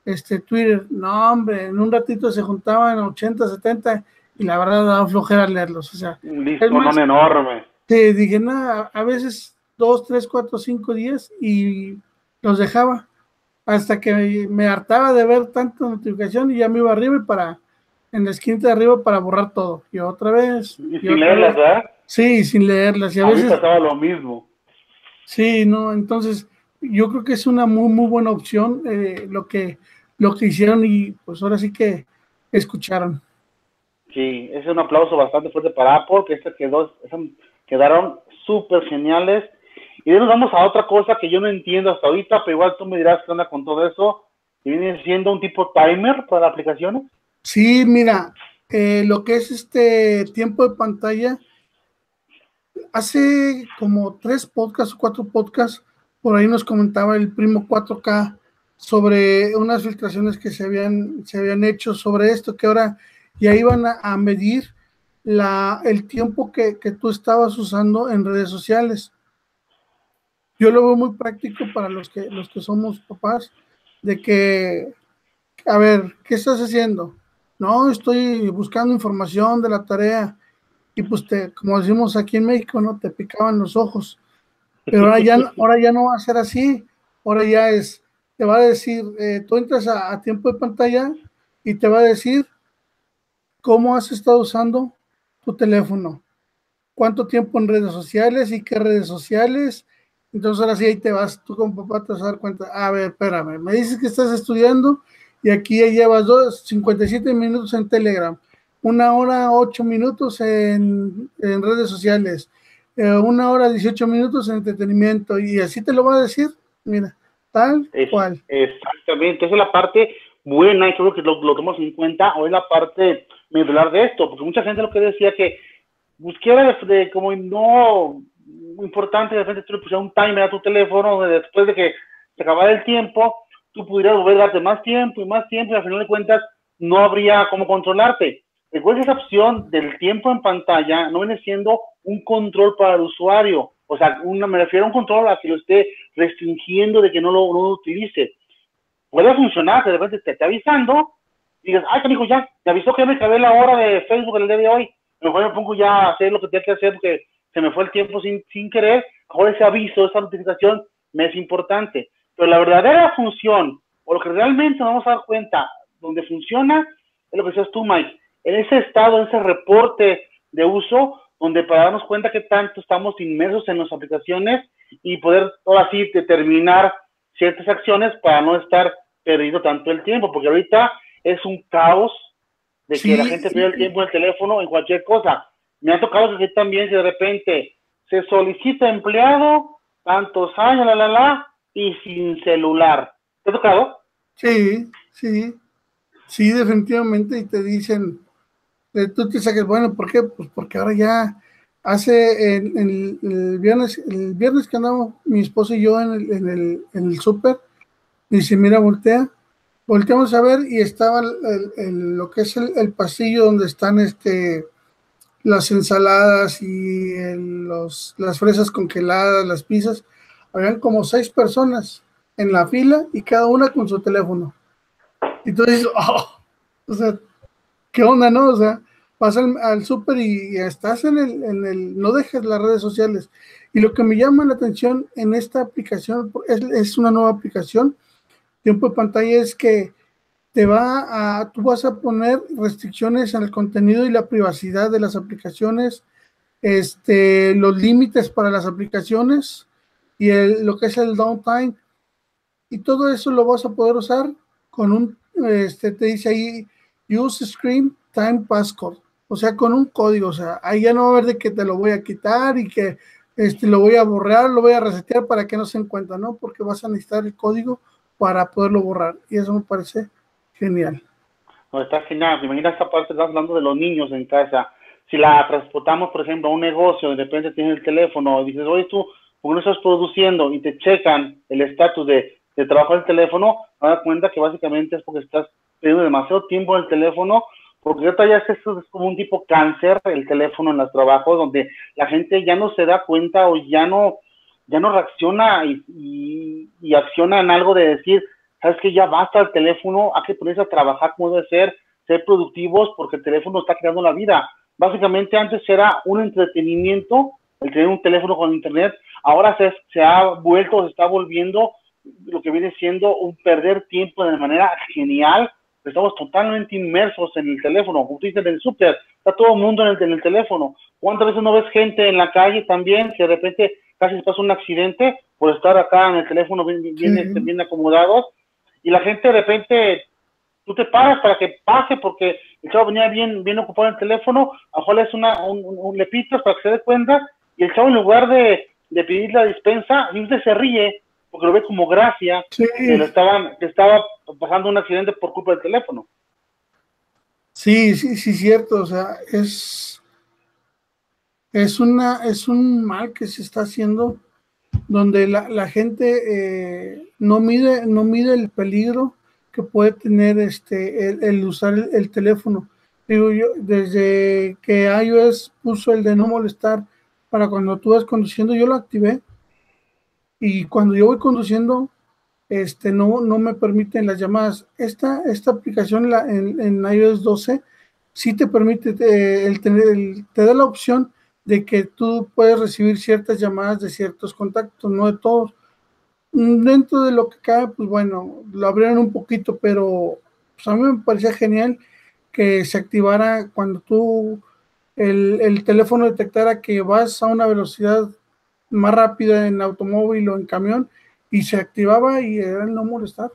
este Twitter, no hombre, en un ratito se juntaban 80, 70 y la verdad daba flojera leerlos, o sea. Un es enorme. Te dije, nada, a veces dos, tres, cuatro, cinco días y los dejaba hasta que me hartaba de ver tanta notificación y ya me iba arriba y para, en la esquina de arriba para borrar todo. Y otra vez. Y, sin leerlas, ¿verdad? Sí, sin leerlas. Y a, veces pasaba lo mismo. Sí, no, entonces yo creo que es una muy, muy buena opción eh, lo, que, lo que hicieron y pues ahora sí que escucharon. Sí, es un aplauso bastante fuerte para Apple, que este quedó, quedaron súper geniales y de nos vamos a otra cosa que yo no entiendo hasta ahorita, pero igual tú me dirás qué onda con todo eso. ¿Y viene siendo un tipo timer para aplicaciones? Sí, mira, eh, lo que es este tiempo de pantalla, hace como tres podcasts o cuatro podcasts, por ahí nos comentaba el primo 4K sobre unas filtraciones que se habían, se habían hecho sobre esto, que ahora ya iban a, medir la, el tiempo que, que, tú estabas usando en redes sociales yo lo veo muy práctico para los que, los que somos papás, de que, a ver, ¿qué estás haciendo? No, estoy buscando información de la tarea y pues te, como decimos aquí en México, ¿no? Te picaban los ojos. Pero ahora ya, ahora ya no va a ser así, ahora ya es, te va a decir, eh, tú entras a, a tiempo de pantalla y te va a decir cómo has estado usando tu teléfono, cuánto tiempo en redes sociales y qué redes sociales, entonces ahora sí ahí te vas, tú como papá te vas a dar cuenta, a ver, espérame, me dices que estás estudiando y aquí ya llevas dos, 57 minutos en Telegram, una hora, ocho minutos en, redes sociales, eh, una hora, 18 minutos en entretenimiento y así te lo va a decir, mira, tal cual. Exactamente, esa es la parte buena y creo que lo, lo tomamos en cuenta, es la parte medular de esto, porque mucha gente lo que decía que busqué de como no importante, de repente tú le pusieras un timer a tu teléfono, después de que se acabara el tiempo, tú pudieras volver a darte más tiempo y más tiempo, y al final de cuentas no habría cómo controlarte. Recuerda esa opción del tiempo en pantalla no viene siendo un control para el usuario. O sea, una, me refiero a un control a que lo esté restringiendo de que no lo, no lo utilice. Puede funcionar, de repente te está avisando digas, ay, hijo ya, me avisó que me acabé la hora de Facebook el día de hoy, mejor me pongo ya a hacer lo que tenía que hacer porque se me fue el tiempo sin, sin querer, ahora ese aviso, esa notificación me es importante. Pero la verdadera función, o lo que realmente nos vamos a dar cuenta, donde funciona, es lo que decías tú, Mike, en ese estado, en ese reporte de uso, donde para darnos cuenta que tanto estamos inmersos en las aplicaciones y poder ahora sí determinar ciertas acciones para no estar perdiendo tanto el tiempo, porque ahorita es un caos de que la gente pierde el tiempo en el teléfono en cualquier cosa. Me ha tocado que también si de repente se solicita empleado, tantos años, la, la, la, y sin celular. ¿Te ha tocado? Sí, sí, sí, definitivamente, y te dicen, tú te saques, bueno, ¿por qué? Pues porque ahora ya hace el, el, viernes, el viernes que andamos mi esposo y yo en el, en el, en el súper, dice, mira, voltea, volteamos a ver y estaba el, lo que es el, pasillo donde están este las ensaladas y los, las fresas congeladas, las pizzas, habían como seis personas en la fila y cada una con su teléfono. Y tú dices, oh, o sea, ¿qué onda, no? O sea, vas al, súper y, estás en el, no dejes las redes sociales. Y lo que me llama la atención en esta aplicación, es, es una nueva aplicación, tiempo de pantalla, es que te va a, tú vas a poner restricciones el contenido y la privacidad de las aplicaciones, este, los límites para las aplicaciones y lo que es el downtime. Y todo eso lo vas a poder usar con un, este, te dice ahí, use screen time passcode. O sea, con un código, o sea, ahí ya no va a haber de que te lo voy a quitar y que este, lo voy a borrar, lo voy a resetear para que no se encuentre, ¿no? Porque vas a necesitar el código para poderlo borrar. Y eso me parece Genial. No, está genial. Imagina esta parte, estás hablando de los niños en casa. Si la transportamos, por ejemplo, a un negocio, de repente tienes el teléfono y dices, oye, tú, ¿por qué no estás produciendo? Y te checan el estatus de, de trabajo del teléfono, te das cuenta que básicamente es porque estás teniendo demasiado tiempo en el teléfono, porque ahorita ya es, es como un tipo cáncer el teléfono en los trabajos, donde la gente ya no se da cuenta o ya no, ya no reacciona y, y, acciona en algo de decir, sabes que ya basta el teléfono, hay que ponerse a trabajar como debe ser, ser productivos, porque el teléfono está creando la vida. Básicamente antes era un entretenimiento, el tener un teléfono con internet, ahora se, se ha vuelto, se está volviendo lo que viene siendo un perder tiempo de manera genial. Estamos totalmente inmersos en el teléfono, como tú dices, en el súper, está todo el mundo en el, en el teléfono. ¿Cuántas veces no ves gente en la calle también que de repente casi se pasa un accidente por estar acá en el teléfono bien, bien, bien acomodados? y la gente de repente, tú te paras para que pase porque el chavo venía bien, bien ocupado en el teléfono, a lo es una, un, un, para que se dé cuenta, y el chavo en lugar de, de pedir la dispensa, usted se ríe porque lo ve como gracia que, estaban, que estaba pasando un accidente por culpa del teléfono. Sí, sí, sí, cierto, o sea, es, es, una, es un mal que se está haciendo donde la, la gente eh, no, mide, no mide el peligro que puede tener este, el, usar el, teléfono. Digo yo, desde que iOS puso el de no molestar para cuando tú vas conduciendo, yo lo activé y cuando yo voy conduciendo, este, no, no me permiten las llamadas. Esta, esta aplicación en, en, iOS 12 sí te permite eh, el el, te da la opción de que tú puedes recibir ciertas llamadas de ciertos contactos, no de todos. Dentro de lo que cabe, pues bueno, lo abrieron un poquito, pero pues a mí me parecía genial que se activara cuando tú el, el, teléfono detectara que vas a una velocidad más rápida en automóvil o en camión y se activaba y era el no molestar.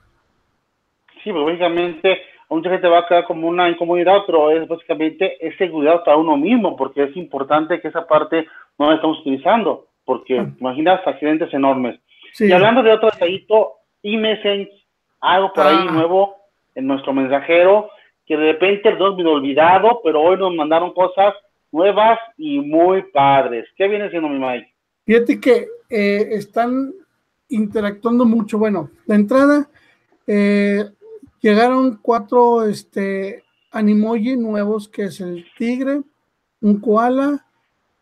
Sí, pues básicamente mucha gente va a quedar como una incomodidad, pero es básicamente es seguridad para uno mismo, porque es importante que esa parte no la estamos utilizando, porque ah. imaginas accidentes enormes. Y hablando de otro detallito, e-message, algo por ahí ah. nuevo en nuestro mensajero, que de repente lo hemos olvidado, pero hoy nos mandaron cosas nuevas y muy padres. ¿Qué viene siendo mi Mike? Fíjate que eh, están interactuando mucho. Bueno, la entrada, eh, Llegaron cuatro este, animoji nuevos, que es el tigre, un koala,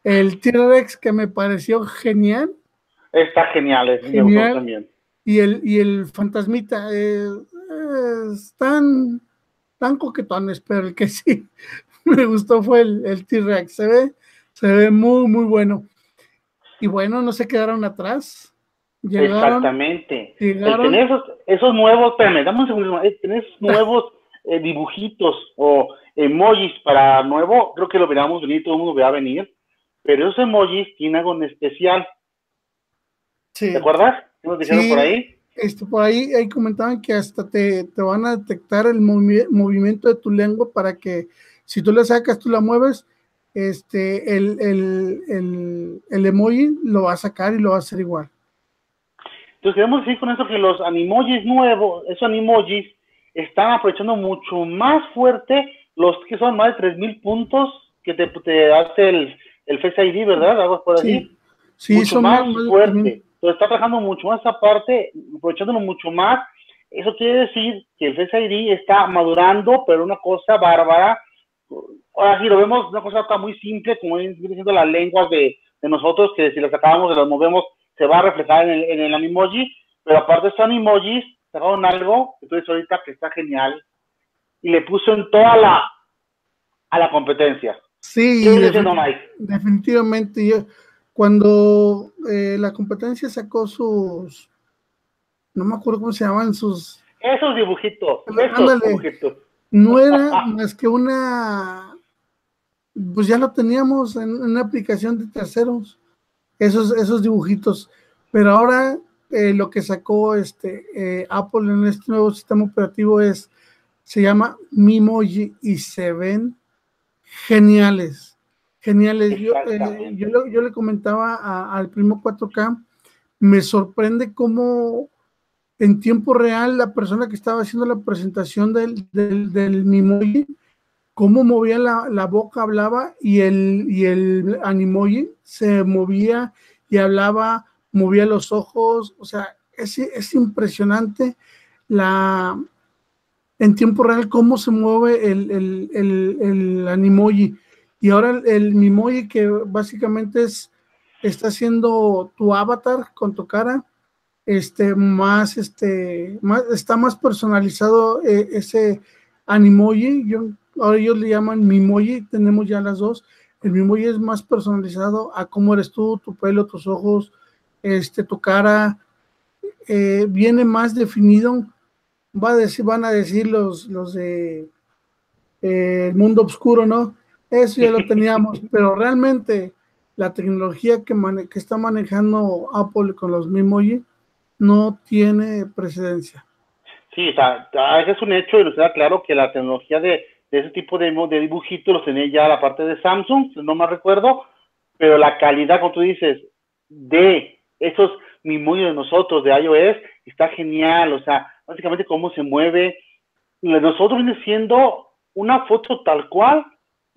el T-Rex, que me pareció genial. Está genial, es genial. también. Y el, y el fantasmita. Eh, están tan coquetones, pero el que sí me gustó fue el, el T-Rex. Se ve, se ve muy, muy bueno. Y bueno, no se quedaron atrás. Exactamente. tener esos, nuevos, espérame, dame un segundo, eh, tener esos nuevos eh, dibujitos o emojis para nuevo, creo que lo veríamos venir, todo el mundo a venir, pero esos emojis tienen algo en especial. ¿Te acuerdas? ¿Qué nos dijeron por ahí? Esto, por ahí, ahí comentaban que hasta te, te van a detectar el movimiento de tu lengua para que si tú la sacas, tú la mueves, este, el, el, el, el emoji lo va a sacar y lo va a hacer igual. Entonces queremos decir con eso que los animojis nuevos, esos animojis, están aprovechando mucho más fuerte los que son más de 3.000 puntos que te, te hace el, el Face ID, ¿verdad? Algo por allí. Sí, mucho son más, fuerte. Entonces está trabajando mucho más esa parte, aprovechándolo mucho más. Eso quiere decir que el Face ID está madurando, pero una cosa bárbara. Ahora sí lo vemos, una cosa está muy simple, como viene diciendo las lenguas de, de nosotros, que si las sacamos, las movemos, se va a reflejar en el, en el animoji, pero aparte son emojis, sacaron algo, entonces ahorita que está genial, y le puso en toda la, a la competencia. Sí, definitivamente, yo, cuando eh, la competencia sacó sus, no me acuerdo cómo se llaman, sus... Esos dibujitos, esos dibujitos. No era más que una, pues ya lo teníamos en una aplicación de terceros esos, esos dibujitos. Pero ahora eh, lo que sacó este eh, Apple en este nuevo sistema operativo es, se llama Mimoji y se ven geniales, geniales. Yo, eh, yo, le comentaba al primo 4K, me sorprende cómo en tiempo real la persona que estaba haciendo la presentación del, del, del Mimoji, cómo movía la, boca, hablaba y el, y el animoji se movía y hablaba, movía los ojos, o sea, es, es impresionante la, en tiempo real cómo se mueve el, el, el, animoji. Y ahora el, el Mimoji que básicamente es, está haciendo tu avatar con tu cara, este, más, este, más, está más personalizado eh, ese animoji. Yo ahora ellos le llaman Mimoji, tenemos ya las dos. El Mimoji es más personalizado a cómo eres tú, tu pelo, tus ojos, este, tu cara, eh, viene más definido. Va a decir, van a decir los, los de eh, el mundo oscuro, ¿no? Eso ya lo teníamos, pero realmente la tecnología que, que está manejando Apple con los Mimoji no tiene precedencia. Sí, es un hecho y nos queda claro que la tecnología de de ese tipo de, de dibujitos los tenía ya la parte de Samsung, no me recuerdo, pero la calidad, como tú dices, de esos mimos de nosotros, de iOS, está genial, o sea, básicamente cómo se mueve. Nosotros viene siendo una foto tal cual,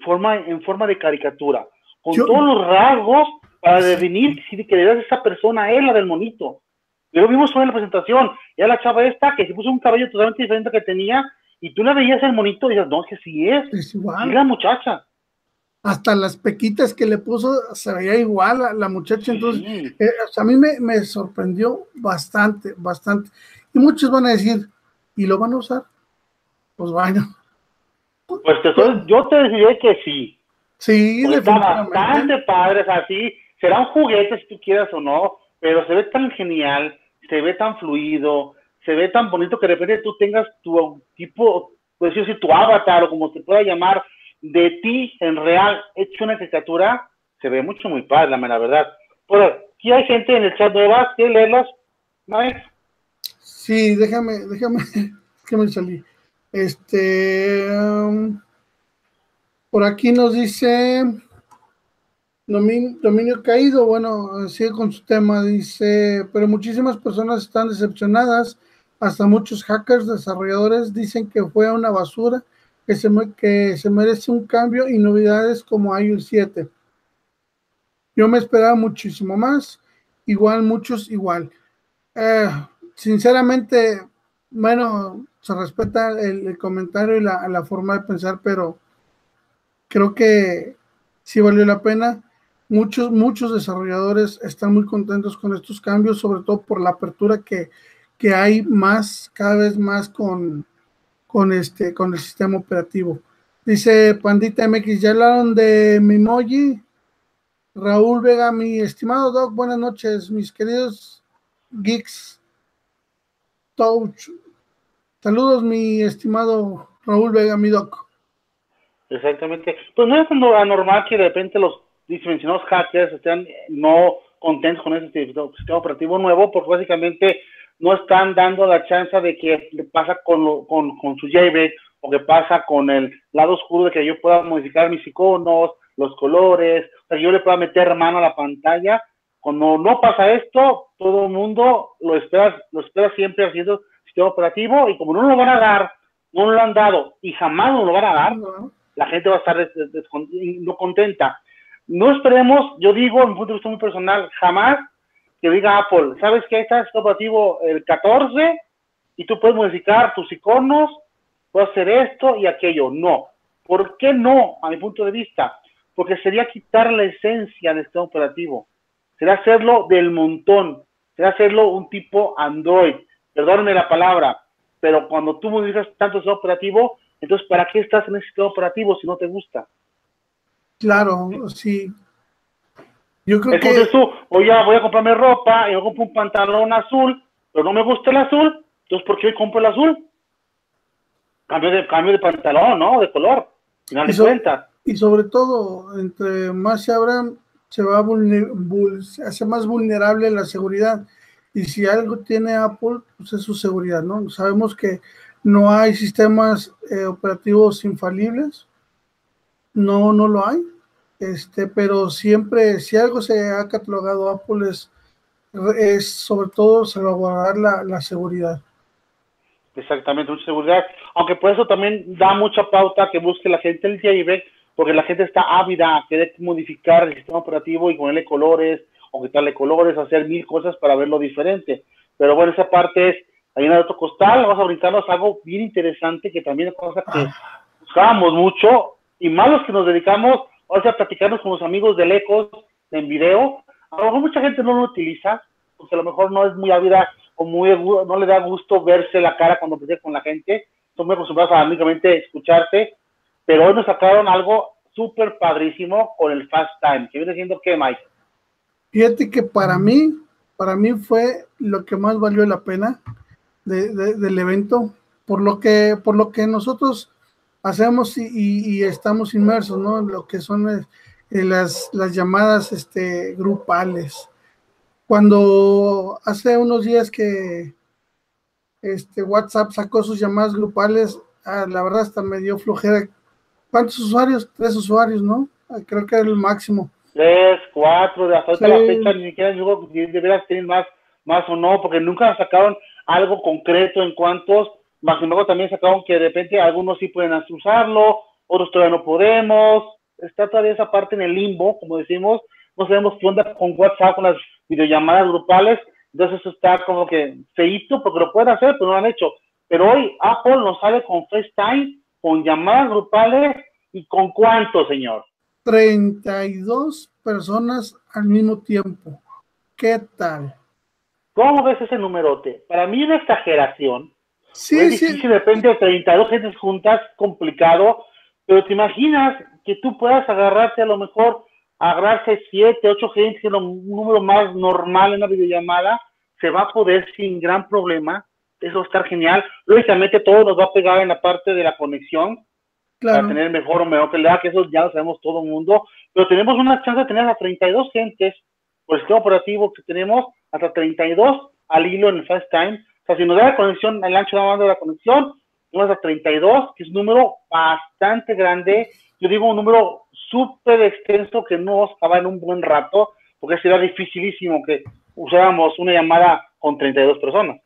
forma, en forma de caricatura, con todos los rasgos para definir si que le esa persona es la del monito. Lo vimos la presentación, ya la chava esta que se puso un cabello totalmente diferente que tenía y tú la veías el monito y dices, no, que sí es. Es igual. la muchacha. Hasta las pequitas que le puso se veía igual a la muchacha. Entonces, eh, a mí me, sorprendió bastante, bastante. Y muchos van a decir, ¿y lo van a usar? Pues bueno. Pues yo te diré que sí. Sí, está bastante padre, así. Serán juguetes si tú quieras o no, pero se ve tan genial, se ve tan fluido, se ve tan bonito que de repente tú tengas tu tipo, pues decir, tu avatar o como se pueda llamar, de ti en real, hecho una caricatura, se ve mucho muy padre, la verdad. Por aquí hay gente en el chat nuevas, que leerlas? Mike? Sí, déjame, déjame, déjame salir. Este, um, por aquí nos dice dominio, caído, bueno, sigue con su tema, dice, pero muchísimas personas están decepcionadas hasta muchos hackers desarrolladores dicen que fue una basura, que se, que se merece un cambio y novedades como iOS 7. Yo me esperaba muchísimo más, igual muchos igual. Eh, sinceramente, bueno, se respeta el, comentario y la, la, forma de pensar, pero creo que sí valió la pena. Muchos, muchos desarrolladores están muy contentos con estos cambios, sobre todo por la apertura que, que hay más, cada vez más con, con este, con el sistema operativo. Dice Pandita MX, ya hablaron de Mimoji. Raúl Vega, mi estimado Doc, buenas noches, mis queridos geeks. Touch. Saludos, mi estimado Raúl Vega, mi Doc. Exactamente. Pues no es anormal que de repente los dimensionados hackers estén no contentos con ese sistema operativo nuevo, porque básicamente no están dando la chance de que pasa con, con, con su jailbreak o que pasa con el lado oscuro de que yo pueda modificar mis iconos, los colores, o sea, que yo le pueda meter mano a la pantalla. Cuando no pasa esto, todo el mundo lo espera, lo espera siempre haciendo sistema operativo y como no lo van a dar, no lo han dado y jamás nos lo van a dar, la gente va a estar no contenta. No esperemos, yo digo, en punto de vista muy personal, jamás que diga Apple, ¿sabes qué? Está sistema operativo el 14 y tú puedes modificar tus iconos, puedes hacer esto y aquello. No. ¿Por qué no? A mi punto de vista, porque sería quitar la esencia del sistema operativo. Sería hacerlo del montón. Sería hacerlo un tipo Android. Perdónenme la palabra, pero cuando tú modificas tanto el sistema operativo, entonces ¿para qué estás en ese sistema operativo si no te gusta? Claro, sí. Yo creo entonces que... tú, voy a, voy a comprarme ropa y yo compro un pantalón azul, pero no me gusta el azul, entonces ¿por qué hoy compro el azul? Cambio de, cambio de pantalón, ¿no? De color, final de cuentas y sobre todo, entre más se abran, se va a hace más vulnerable la seguridad. Y si algo tiene Apple, pues es su seguridad, ¿no? Sabemos que no hay sistemas eh, operativos infalibles, no, no lo hay, este, pero siempre, si algo se ha catalogado Apple es, es sobre todo salvaguardar la, la seguridad. Exactamente, mucha seguridad, aunque por eso también da mucha pauta que busque la gente el jailbreak porque la gente está ávida a querer modificar el sistema operativo y ponerle colores o quitarle colores, hacer mil cosas para verlo diferente. Pero bueno, esa parte es hay de otro costal, vamos a brincarnos algo bien interesante que también es cosa que buscábamos mucho y más los que nos dedicamos o sea, platicarnos con los amigos del Ecos en video. A lo mejor mucha gente no lo utiliza porque a lo mejor no es muy ávida o muy no le da gusto verse la cara cuando platica con la gente. Son muy acostumbrados a únicamente escucharte pero hoy nos sacaron algo súper padrísimo con el Fast Time, que viene siendo qué, Mike. Fíjate que para mí, para mí fue lo que más valió la pena del evento, por lo que, por lo que nosotros hacemos y, estamos inmersos, ¿no? En lo que son eh, las, las llamadas este, grupales. Cuando hace unos días que este, WhatsApp sacó sus llamadas grupales, ah, la verdad hasta me dio flojera ¿Cuántos usuarios? Tres usuarios, ¿no? Creo que era el máximo. Tres, cuatro, de hasta la fecha ni siquiera digo de veras tienen más, más o no, porque nunca sacaron algo concreto en cuántos, más sin embargo también sacaron que de repente algunos sí pueden usarlo, otros todavía no podemos, está todavía esa parte en el limbo, como decimos, no sabemos qué onda con WhatsApp, con las videollamadas grupales, entonces eso está como que feito porque lo pueden hacer, pero no lo han hecho. Pero hoy Apple nos sale con FaceTime con llamadas grupales y con cuánto, señor? 32 personas al mismo tiempo. ¿Qué tal? ¿Cómo ves ese numerote? Para mí una exageración. Sí, es difícil, depende de 32 gentes juntas, complicado, pero te imaginas que tú puedas agarrarte a lo mejor, agarrarse 7, 8 gentes, en un número más normal en la videollamada, se va a poder sin gran problema eso va a estar genial. Lógicamente todo nos va a pegar en la parte de la conexión para tener mejor o mejor calidad, que eso ya lo sabemos todo el mundo, pero tenemos una chance de tener a 32 gentes por el sistema operativo que tenemos, hasta 32 al hilo en el Fast Time. O sea, si nos da la conexión, el ancho de la conexión, tenemos a 32, que es un número bastante grande. Yo digo un número súper extenso que no estaba en un buen rato, porque sería dificilísimo que usáramos una llamada con 32 personas.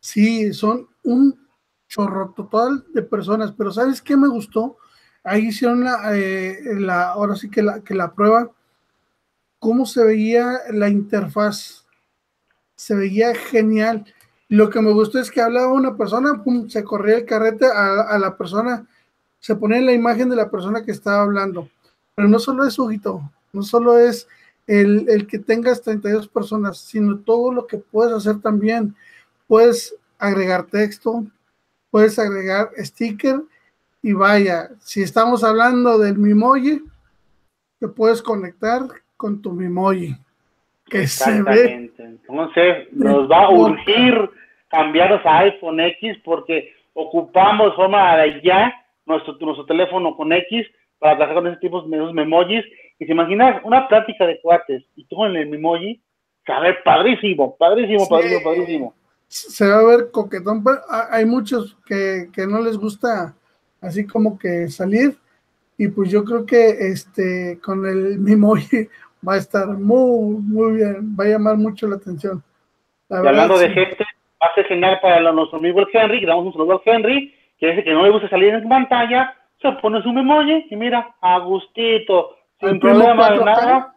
Sí, son un chorro total de personas, pero ¿sabes qué me gustó? Ahí hicieron la, eh, la ahora sí que la, que la prueba, cómo se veía la interfaz. Se veía genial. Lo que me gustó es que hablaba una persona, pum, se corría el carrete a, la persona, se ponía la imagen de la persona que estaba hablando. Pero no solo es Huguito, no solo es el, el que tengas 32 personas, sino todo lo que puedes hacer también puedes agregar texto, puedes agregar sticker y vaya, si estamos hablando del Mimoji, te puedes conectar con tu Mimoji. Que se ve. Entonces, nos va a urgir cambiarnos a iPhone X porque ocupamos forma de ya nuestro, nuestro teléfono con X para trabajar con ese tipo de memojis. Y si imaginas una plática de cuates y tú con el memoji, se va a ver padrísimo, padrísimo, padrísimo, padrísimo. Se va a ver coquetón, pero hay muchos que, que no les gusta así como que salir. Y pues yo creo que este con el memoji va a estar muy, muy bien, va a llamar mucho la atención. y hablando de gente, ser genial para nuestro amigo el Henry, que damos un saludo al Henry, que dice que no le gusta salir en pantalla, se pone su memoji y mira, a gustito, sin problema de nada.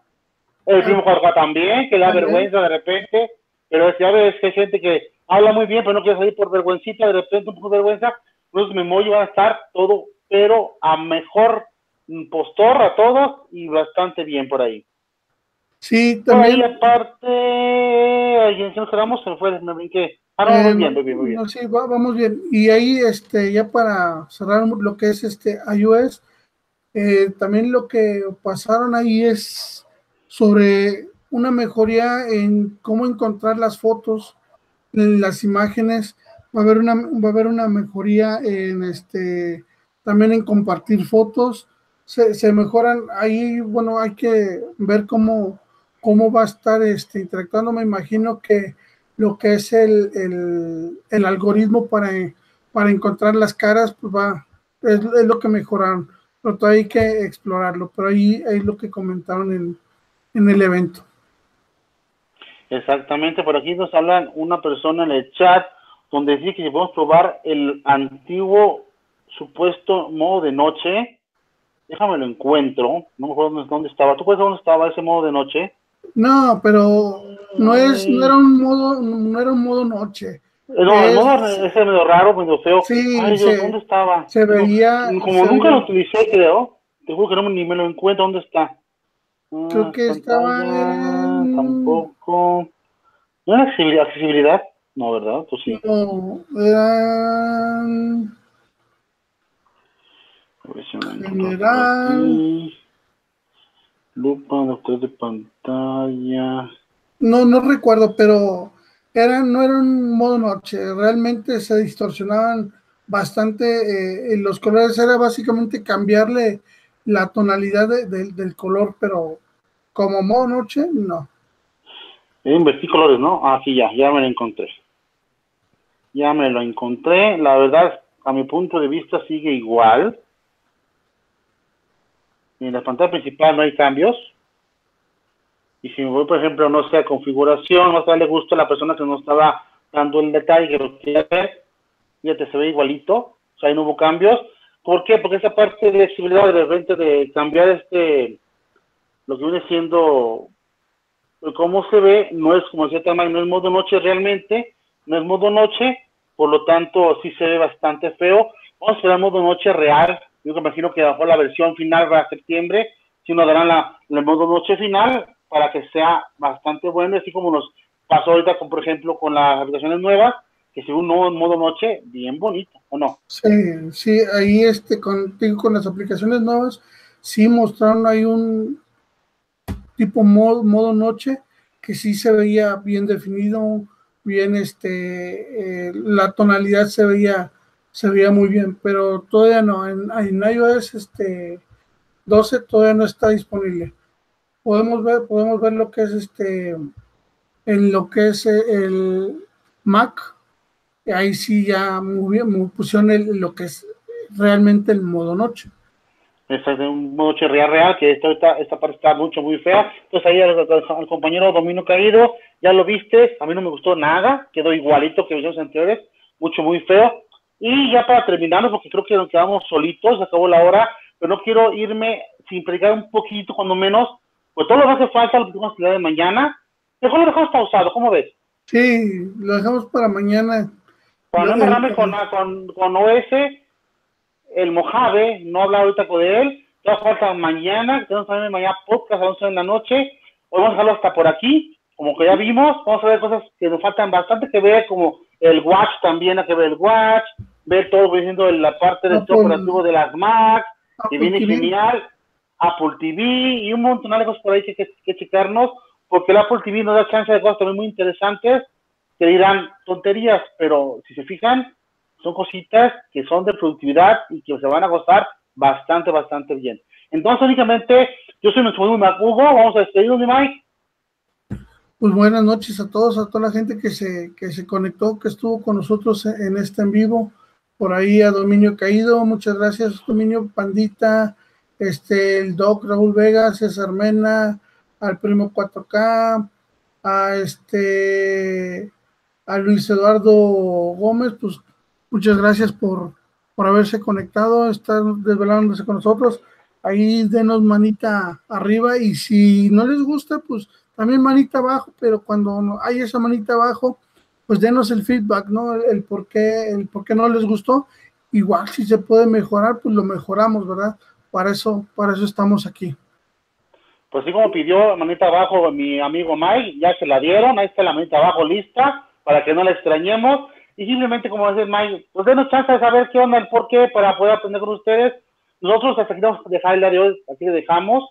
El primo Jorge también, que le da vergüenza de repente, pero ya ves que hay gente que habla muy bien, pero no quiere salir por vergüencita, de repente un poco de vergüenza, los memoji van a estar todo, pero a mejor postor a todos y bastante bien por ahí. Sí, también. Por ahí aparte, si nos quedamos, se fue, me brinqué. Ah, no, muy bien, muy bien, muy bien. sí, vamos bien. Y ahí, este, ya para cerrar lo que es este iOS, eh, también lo que pasaron ahí es sobre una mejoría en cómo encontrar las fotos, las imágenes. Va a haber una, va a haber una mejoría en este, también en compartir fotos. Se, se mejoran ahí, bueno, hay que ver cómo, cómo va a estar este, interactuando. Me imagino que lo que es el, algoritmo para, para encontrar las caras, pues va, es, lo que mejoraron, pero todavía hay que explorarlo, pero ahí es lo que comentaron en, en el evento. Exactamente, por aquí nos hablan una persona en el chat donde dice que si podemos probar el antiguo supuesto modo de noche, déjame lo encuentro, no me acuerdo dónde, estaba, ¿tú puedes dónde estaba ese modo de noche? No, pero no es, no era un modo, no era un modo noche. No, el modo ese medio raro, medio feo. Sí, Ay, Dios, ¿dónde estaba? Se veía. como nunca lo utilicé, creo. Te juro que no ni me lo encuentro. ¿Dónde está? Ah, creo que estaba en... Tampoco. ¿No era accesibilidad? No, ¿verdad? Pues sí. No, era. General lupa, doctor de pantalla. No, no recuerdo, pero era, no era un modo noche, realmente se distorsionaban bastante eh, los colores, era básicamente cambiarle la tonalidad del color, pero como modo noche, no. Invertí colores, ¿no? Ah, sí, ya, ya me lo encontré. Ya me lo encontré. La verdad, a mi punto de vista, sigue igual. En la pantalla principal no hay cambios. Y si me voy, por ejemplo, no sé, a configuración, no sé, le gusta a la persona que no estaba dando el detalle que lo quiere ver, fíjate, se ve igualito, o sea, ahí no hubo cambios. ¿Por qué? Porque esa parte de flexibilidad de repente de cambiar este, lo que viene siendo, pues, cómo se ve, no es como decía Tamay, no es modo noche realmente, no es modo noche, por lo tanto sí se ve bastante feo. Vamos a esperar modo noche real, yo me imagino que bajo la versión final para septiembre, si nos darán la, modo noche final para que sea bastante bueno, así como nos pasó ahorita, con, por ejemplo, con las aplicaciones nuevas, que se un nuevo modo noche bien bonito, ¿o no? Sí, sí, ahí este, con, con las aplicaciones nuevas, sí mostraron ahí un tipo modo, modo noche que sí se veía bien definido, bien este, eh, la tonalidad se veía se veía muy bien, pero todavía no, en, en iOS este 12 todavía no está disponible. Podemos ver, podemos ver lo que es este en lo que es el Mac, ahí sí ya muy bien, pusieron lo que es realmente el modo noche. Esta es un modo noche real, que esta, esta parte está mucho, muy fea. Entonces ahí al, compañero Domino Caído, ya lo viste, a mí no me gustó nada, quedó igualito que los anteriores, mucho, muy feo. Y ya para terminar, porque creo que nos quedamos solitos, acabó la hora, pero no quiero irme sin predicar un poquito, cuando menos, pues todo lo que hace falta lo podemos de mañana. Mejor lo dejamos pausado, ¿cómo ves? Sí, lo dejamos para mañana. Cuando no con, con, con OS, el Mojave, no habla ahorita con él, ya falta mañana, tenemos también mañana podcast a 11 de la noche, hoy vamos a dejarlo hasta por aquí, como que ya vimos, vamos a ver cosas que nos faltan bastante que ver, como el Watch también, hay que ver el Watch, ver todo viendo la parte del Apple- operativo de las Mac, que viene TV. genial, Apple TV y un montón de cosas por ahí que, que, que checarnos, porque el Apple TV nos da chance de cosas también muy interesantes que dirán tonterías, pero si se fijan, son cositas que son de productividad y que se van a gozar bastante, bastante bien. Entonces, únicamente, yo soy nuestro Hugo, vamos a despedirnos, mi Mike. Pues buenas noches a todos, a toda la gente que se, que se conectó, que estuvo con nosotros en este en vivo. Por ahí a Dominio Caído, muchas gracias, Dominio Pandita, este, el Doc Raúl Vega, César Mena, al primo 4K, a este, a Luis Eduardo Gómez, pues muchas gracias por, por haberse conectado, estar desvelándose con nosotros. Ahí denos manita arriba y si no les gusta, pues también manita abajo, pero cuando hay esa manita abajo, pues denos el feedback, ¿no? El, el por qué, el por qué no les gustó. Igual si se puede mejorar, pues lo mejoramos, ¿verdad? Para eso, para eso estamos aquí. Pues sí, como pidió manita abajo mi amigo Mike, ya se la dieron, ahí está la manita abajo lista, para que no la extrañemos. Y simplemente, como dice Mike, pues denos chance de saber qué onda, el por qué, para poder aprender con ustedes. Nosotros hasta aquí vamos a dejar el día de hoy, así que dejamos.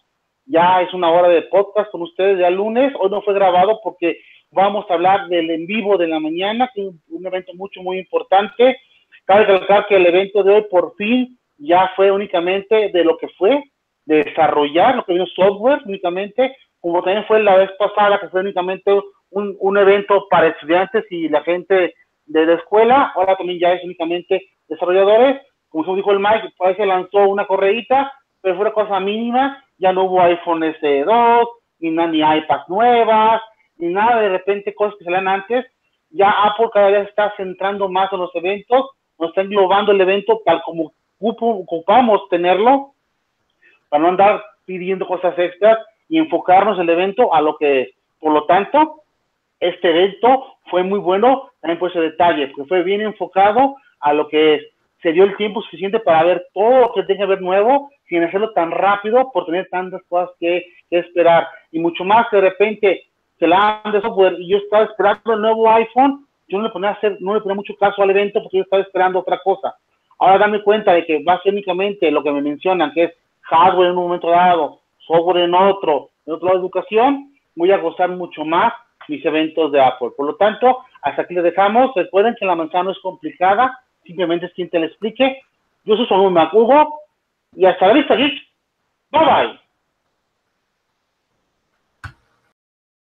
Ya es una hora de podcast con ustedes, ya lunes. Hoy no fue grabado porque vamos a hablar del en vivo de la mañana, que es un, evento mucho, muy importante. Cabe recalcar que el evento de hoy por fin ya fue únicamente de lo que fue, de desarrollar lo que vino software únicamente, como también fue la vez pasada, que fue únicamente un, un evento para estudiantes y la gente de la escuela, ahora también ya es únicamente desarrolladores, como dijo el Mike, ahí se lanzó una correíta, pero fue una cosa mínima, ya no hubo iPhone S2, ni, nada, ni iPads nuevas, ni nada de repente cosas que salían antes, ya Apple cada vez está centrando más en los eventos, nos está englobando el evento tal como ocupamos tenerlo, para no andar pidiendo cosas extras y enfocarnos el evento a lo que es. Por lo tanto, este evento fue muy bueno también por ese detalle, porque fue bien enfocado a lo que es. Se dio el tiempo suficiente para ver todo lo que tenga que ver nuevo, sin hacerlo tan rápido, por tener tantas cosas que, esperar. Y mucho más que de repente se la han de software y yo estaba esperando el nuevo iPhone, yo no le ponía, hacer, no le ponía mucho caso al evento porque yo estaba esperando otra cosa. Ahora dame cuenta de que únicamente lo que me mencionan, que es hardware en un momento dado, software en otro, en otro lado de educación, voy a gozar mucho más mis eventos de Apple. Por lo tanto, hasta aquí le dejamos. Recuerden que la manzana no es complicada, simplemente es quien te la explique. Yo soy su amigo Mac Hugo y hasta la vista, geek. Bye bye.